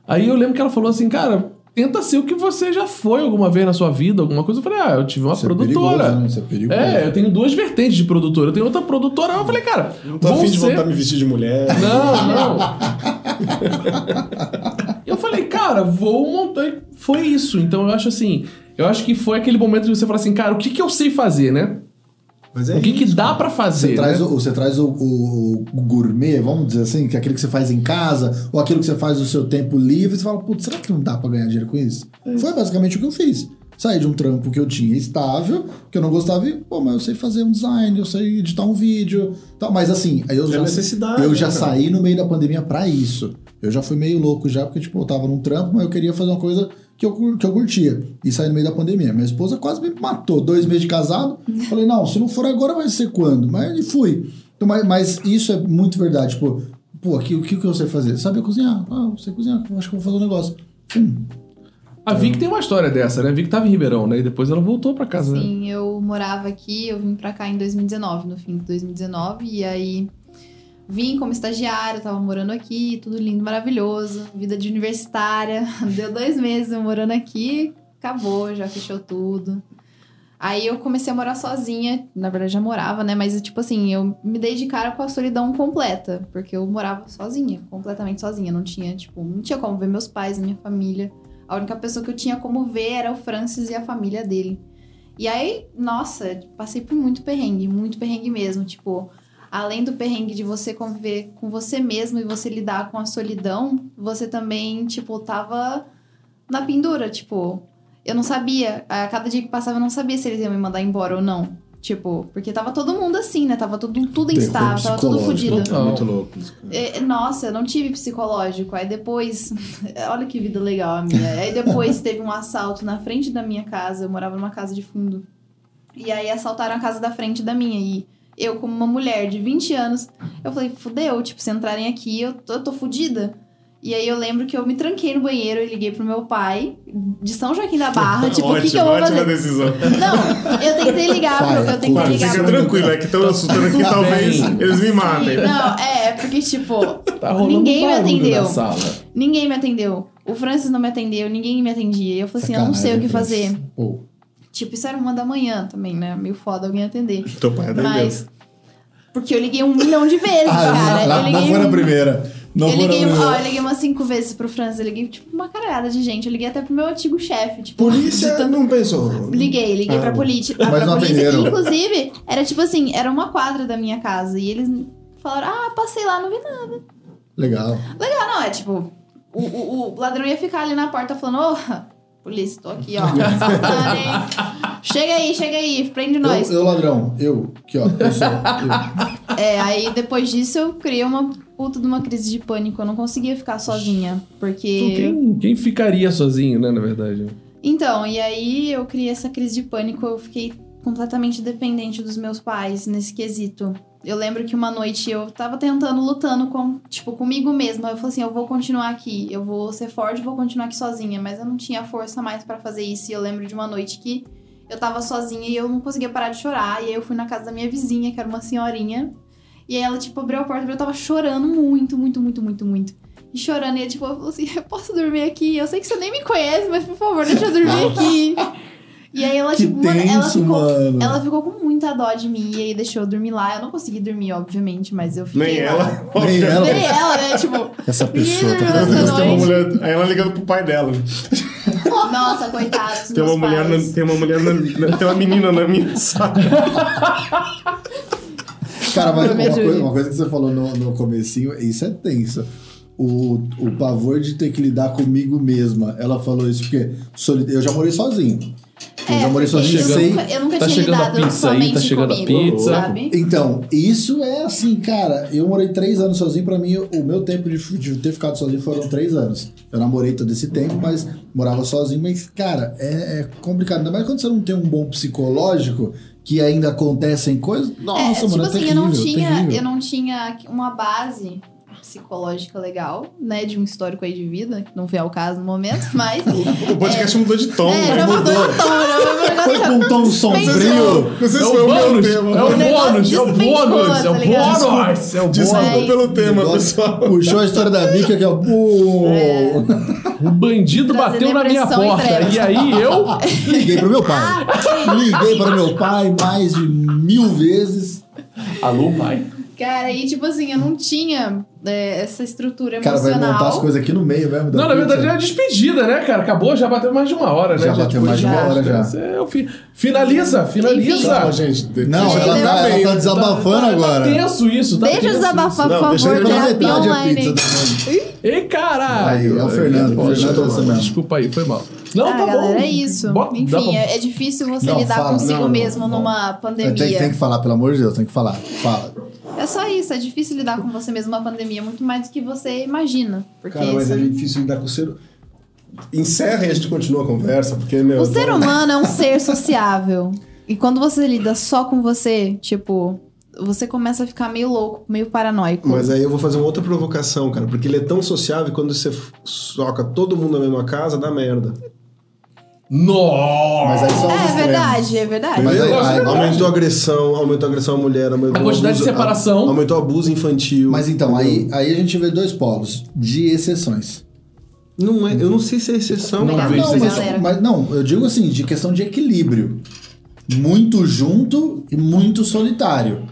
Aí eu lembro que ela falou assim, cara, tenta ser o que você já foi alguma vez na sua vida, alguma coisa. Eu falei, ah, eu tive uma Isso é produtora. perigoso, né? Isso é perigoso. É, eu tenho duas vertentes de produtora. Eu tenho outra produtora. Eu falei, cara, Não tô vou afim de ser... voltar a me vestir de mulher. Não, não. eu falei, cara, vou montar. Foi isso. Então eu acho assim. Eu acho que foi aquele momento de você falar assim, cara, o que, que eu sei fazer, né? Mas é o que, que isso, dá cara. pra fazer? Você traz, né? o, você traz o, o- o gourmet, vamos dizer assim, que é aquele que você faz em casa, ou aquilo que você faz no seu tempo livre, e você fala, putz, será que não dá pra ganhar dinheiro com isso? É. Foi basicamente o que eu fiz. Saí de um trampo que eu tinha estável, que eu não gostava, e, pô, mas eu sei fazer um design, eu sei editar um vídeo, tal. mas assim, aí eu É já, necessidade, eu né, já cara? saí no meio da pandemia pra isso. Eu já fui meio louco já, porque, tipo, eu tava num trampo, mas eu queria fazer uma coisa que eu, que eu curtia. E saí no meio da pandemia. Minha esposa quase me matou. Dois meses de casado. Falei, não, se não for agora, vai ser quando? Mas e fui. Então, mas, mas isso é muito verdade. Tipo, pô, aqui, o que, que eu sei fazer? Sabe cozinhar? Ah, eu sei cozinhar. Eu acho que eu vou fazer um negócio. Hum. A Vic tem uma história dessa, né? A Vic tava em Ribeirão, né? E depois ela voltou pra casa, né? Sim, eu morava aqui, eu vim pra cá em 2019, no fim de 2019, e aí vim como estagiária, tava morando aqui, tudo lindo, maravilhoso, vida de universitária. (laughs) Deu dois meses morando aqui, acabou, já fechou tudo. Aí eu comecei a morar sozinha, na verdade já morava, né? Mas tipo assim, eu me dei de cara com a solidão completa, porque eu morava sozinha, completamente sozinha, não tinha, tipo, não tinha como ver meus pais, a minha família. A única pessoa que eu tinha como ver era o Francis e a família dele. E aí, nossa, passei por muito perrengue, muito perrengue mesmo. Tipo, além do perrengue de você conviver com você mesmo e você lidar com a solidão, você também, tipo, tava na pendura. Tipo, eu não sabia. A cada dia que passava, eu não sabia se eles iam me mandar embora ou não. Tipo, porque tava todo mundo assim, né? Tava tudo, tudo instável, tava tudo fodido. Total. É muito louco isso. cara. É, Nossa, eu não tive psicológico. Aí depois. (laughs) Olha que vida legal a minha. Aí depois (laughs) teve um assalto na frente da minha casa. Eu morava numa casa de fundo. E aí assaltaram a casa da frente da minha. E eu, como uma mulher de 20 anos, eu falei, fudeu, tipo, se entrarem aqui, eu tô, eu tô fudida. E aí eu lembro que eu me tranquei no banheiro e liguei pro meu pai, de São Joaquim da Barra. (laughs) tipo, o que, que eu vou ótima fazer? decisão. Não, eu tentei ligar pro. Eu tentei Mano, ligar fica pro. tranquilo, é que estão assustando aqui, tudo talvez bem. eles me Sim, matem. não, é, porque, tipo, (laughs) Tá Ninguém me atendeu. na sala. Ninguém me atendeu. O Francis não me atendeu, ninguém me atendia. E eu falei assim, eu não sei o que fazer. Pô, Tipo, isso era uma da manhã também, né? Meio foda alguém atender. Teu pai atendeu. Mas. Porque eu liguei um milhão de vezes, (laughs) ah, cara. lá- eu não liguei. foi na um- primeira. Não eu na liguei, ó, eu liguei umas cinco vezes pro Francis. Eu liguei, tipo, uma caralhada de gente. Eu liguei até pro meu antigo chefe. Tipo, Polícia tanto- não pensou. Liguei, liguei Ah, pra, politi Mas pra polícia. Inclusive, era tipo assim, era uma quadra da minha casa. E eles falaram, ah, passei lá, não vi nada. Legal. Legal, não, é tipo, o, o, o ladrão ia ficar ali na porta falando, ô, polícia, tô aqui, ó. (laughs) chega aí, chega aí, prende nós. Eu, eu, ladrão, eu, aqui, ó. Eu sou. eu. É, aí depois disso eu criei uma puta de uma crise de pânico. Eu não conseguia ficar sozinha. Então, Porque. quem, quem ficaria sozinho, né, na verdade? Então, e aí eu criei essa crise de pânico, eu fiquei completamente dependente dos meus pais nesse quesito. Eu lembro que uma noite eu tava tentando, lutando com, tipo, comigo mesma. Eu falei assim, eu vou continuar aqui, eu vou ser forte, vou continuar aqui sozinha. Mas eu não tinha força mais pra fazer isso. E eu lembro de uma noite que eu tava sozinha e eu não conseguia parar de chorar. E aí eu fui na casa da minha vizinha, que era uma senhorinha. E aí ela, tipo, abriu a porta e eu tava chorando muito, muito, muito, muito, muito. E chorando, e ela, tipo, falou assim, eu posso dormir aqui? Eu sei que você nem me conhece, mas por favor, deixa eu dormir aqui. (laughs) E aí ela, Que tipo, mano, ela tenso, ficou, mano. ela ficou com muita dó de mim e aí deixou eu dormir lá. Eu não consegui dormir, obviamente, mas eu fiquei Nem lá. ela. Nem ela. Nem ela, né? Tipo, Essa pessoa tá fazendo. Tem uma mulher, aí ela ligando pro pai dela. nossa, coitados. Tem uma mulher, na- tem uma mulher, na- na- tem uma menina na minha sala. Cara, mas uma coisa, uma coisa que você falou no, no comecinho, isso é tenso. O, o pavor de ter que lidar comigo mesma. Ela falou isso porque eu já morei sozinho. Eu É, já morei sozinho, eu sei. nunca, eu nunca Tá tinha chegando a pizza aí, tá chegando a comigo, pizza. sabe? Então, isso é assim, cara. Eu morei três anos sozinho. Pra mim, o meu tempo de, de ter ficado sozinho foram três anos. Eu namorei todo esse tempo, mas morava sozinho. Mas, cara, é, é complicado. Ainda mais quando você não tem um bom psicológico, que ainda acontecem coisas. Nossa, é, tipo mano, é assim, terrível, eu não tinha, terrível. eu não tinha uma base psicológica legal, né, de um histórico aí de vida, que não foi ao caso no momento, (laughs) mas O podcast mudou de tom, é, né? já mudou de tom, já Foi com um tom sombrio. Não sei se É foi o o meu bônus, tema. é o bônus, é o bônus, é tá o ligado? bônus, é o Desculpa pelo tema, pessoal. Puxou a história da Vika que é. Pô, O bandido bateu na minha porta. E aí eu. Liguei pro meu pai. Liguei para meu pai mais de mil vezes. Alô, pai. Cara, aí, tipo assim, eu não tinha é, essa estrutura O cara vai emocional. montar as coisas aqui no meio mesmo. da Não, na verdade é a despedida, né, cara? Acabou, já bateu mais de uma hora, né? Já bateu Depois mais de uma hora, já. Esse É fi- Finaliza, finaliza. Não, gente. Não, deixa ela eu tá, bem. ela tá desabafando Tá agora. tenso isso, tá Deixa eu tenso desabafar, Não, por deixa eu favor, ir Pela terapia metade a online. pizza. Ei, caralho. Aí, é o Fernando, é. Desculpa aí, foi mal. Não, ah, tá galera, bom. é isso. Bota- Enfim, pra- é, é difícil você Não, lidar fala. consigo Não, mesmo não. numa pandemia. Tem, tem que falar, pelo amor de Deus, tem que falar. Fala. É só isso, é difícil lidar com você mesmo numa pandemia, muito mais do que você imagina. Porque Cara, mas é difícil lidar com o ser. Encerra e a gente continua a conversa, porque, meu. o ser humano é um (laughs) ser sociável. E quando você lida só com você, tipo, você começa a ficar meio louco, meio paranoico. Mas aí eu vou fazer uma outra provocação, cara, porque ele é tão sociável quando você soca todo mundo na mesma casa, dá merda. Nossa! Mas aí só os é extremos. verdade, é verdade. Mas aí- aí- aumentou a agressão, aumentou a agressão à mulher, aumentou A quantidade de separação. a- Aumentou o abuso infantil. Mas então, aí, aí a gente vê dois polos de exceções. Não é, eu não sei se é exceção, Não cara. vejo não, sem mas, galera. mas não, eu digo assim, de questão de equilíbrio. Muito junto e muito solitário.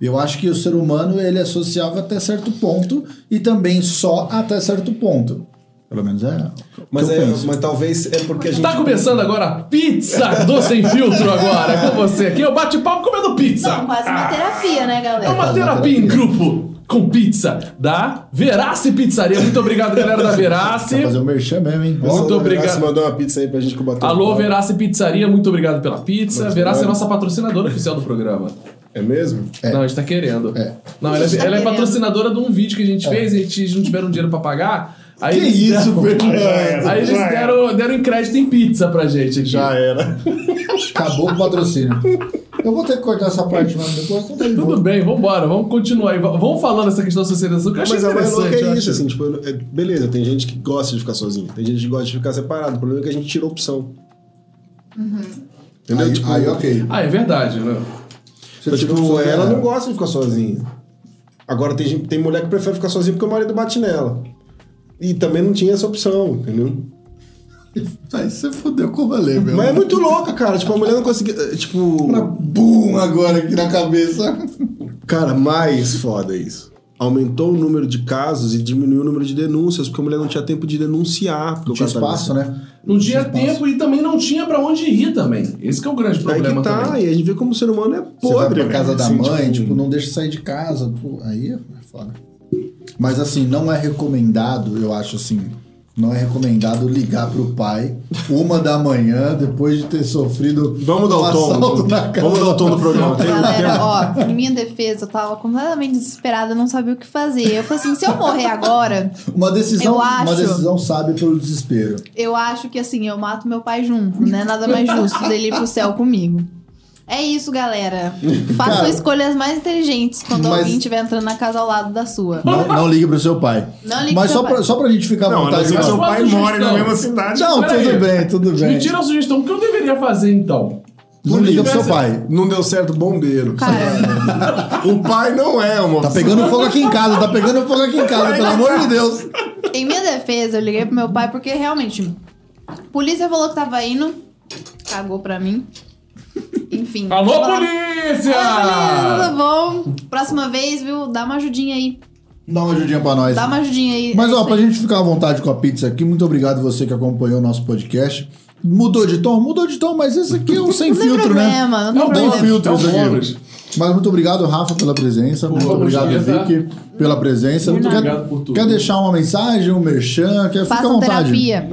Eu acho que o ser humano ele é sociável até certo ponto e também só até certo ponto. Pelo menos é. Mas, que eu é, penso. mas talvez é porque a gente. Tá começando agora a pizza do Sem Filtro agora com você. Aqui é o bate-papo comendo pizza. Não, quase uma terapia, né, É galera? uma Quase uma terapia em terapia. grupo com pizza da Verace Pizzaria. Muito obrigado, galera da Verace. Fazer o merchan mesmo, hein? Muito da obrigado. Verace mandou uma pizza aí pra gente que bateu Alô, papo. Verace Pizzaria, muito obrigado pela pizza. Muito Verace é obrigado. nossa patrocinadora oficial do programa. É mesmo? Não, a gente tá querendo. É. Não, ela, é- tá ela é querendo. patrocinadora de um vídeo que a gente fez, a gente não tiveram dinheiro pra pagar. Aí Que isso, deram- Fernando? (laughs) Aí eles deram, deram em crédito em pizza pra gente aqui. Já era. Acabou o patrocínio. Eu vou ter que cortar essa parte mesmo depois, então tá Tudo boa. bem, vambora, vamos continuar aí. Vamos falando essa questão da socialização, que eu achei Mas a mais interessante. louca eu é isso, acho. assim, tipo, é- beleza, tem gente que gosta de ficar sozinho, tem gente que gosta de ficar separado. O problema é que a gente tirou a opção. Entendeu? Aí, tipo, aí, ok. Ah, é verdade, né? Você Então, tipo, ela não gosta de ficar sozinha. Agora tem, gente, tem mulher que prefere ficar sozinha porque o marido bate nela. E também não tinha essa opção, entendeu? (laughs) Aí você fudeu com o rolê, meu. Mas é muito louca, cara. Tipo, a mulher não conseguia. eh, Tipo. Uma Bum agora aqui na cabeça. (laughs) Cara, mais foda isso. Aumentou o número de casos e diminuiu o número de denúncias, porque a mulher não tinha tempo de denunciar. Não tinha espaço, né? Não tinha espaço. tempo e também não tinha pra onde ir também. Esse que é o grande Aí problema que tá, também. e a gente vê como o ser humano é Você vai podre. pra casa velho, da assim, mãe, tipo, não deixa sair de casa. pô, aí é foda. Mas assim, não é recomendado, eu acho assim, não é recomendado ligar pro pai uma da manhã depois de ter sofrido Vamos dar um o tom. assalto na casa. Vamos dar o tom do programa. Galera, ó, em minha defesa, eu tava completamente desesperada, eu não sabia o que fazer. Eu falei assim, se eu morrer agora, Uma decisão, Eu acho- uma decisão sábia pelo desespero. eu acho que assim, eu mato meu pai junto, né? Nada mais justo dele ir pro céu comigo. É isso, galera. (laughs) Façam Cara, escolhas mais inteligentes quando mas- alguém estiver entrando na casa ao lado da sua. Não, não ligue pro seu pai. Não ligue Mas pro só seu pra, pai. só pra gente ficar à vontade. Mas seu pai sugestão? mora na mesma cidade. Não, Pera tudo aí. bem, tudo Me bem. tira a sugestão. O que eu deveria fazer então? Não liga pro seu pai. Não deu certo, bombeiro. Cara, O pai não é uma Tá pegando fogo aqui em casa, tá pegando fogo aqui em casa, pelo amor de Deus. em minha defesa, eu liguei pro meu pai porque realmente. Polícia falou que tava indo. Cagou pra mim. Enfim. Alô, polícia! Polícia, tudo bom? Próxima vez, viu? Dá uma ajudinha aí. Dá uma ajudinha pra nós. Dá uma ajudinha aí. Mas É ó, pra gente ficar à vontade com a pizza aqui, muito obrigado você que acompanhou o nosso podcast. Mudou de tom? Mudou de tom, mas esse aqui é um sem Não tem filtro, né? problema, não Não tem tem problema. filtro isso aqui. Mas muito obrigado, Rafa, pela presença. muito vamos obrigado, tá? Vicky, pela presença. Tu nada. quer, Obrigado por tudo. quer deixar uma mensagem, um merchan? Quer, fica à Façam vontade. terapia.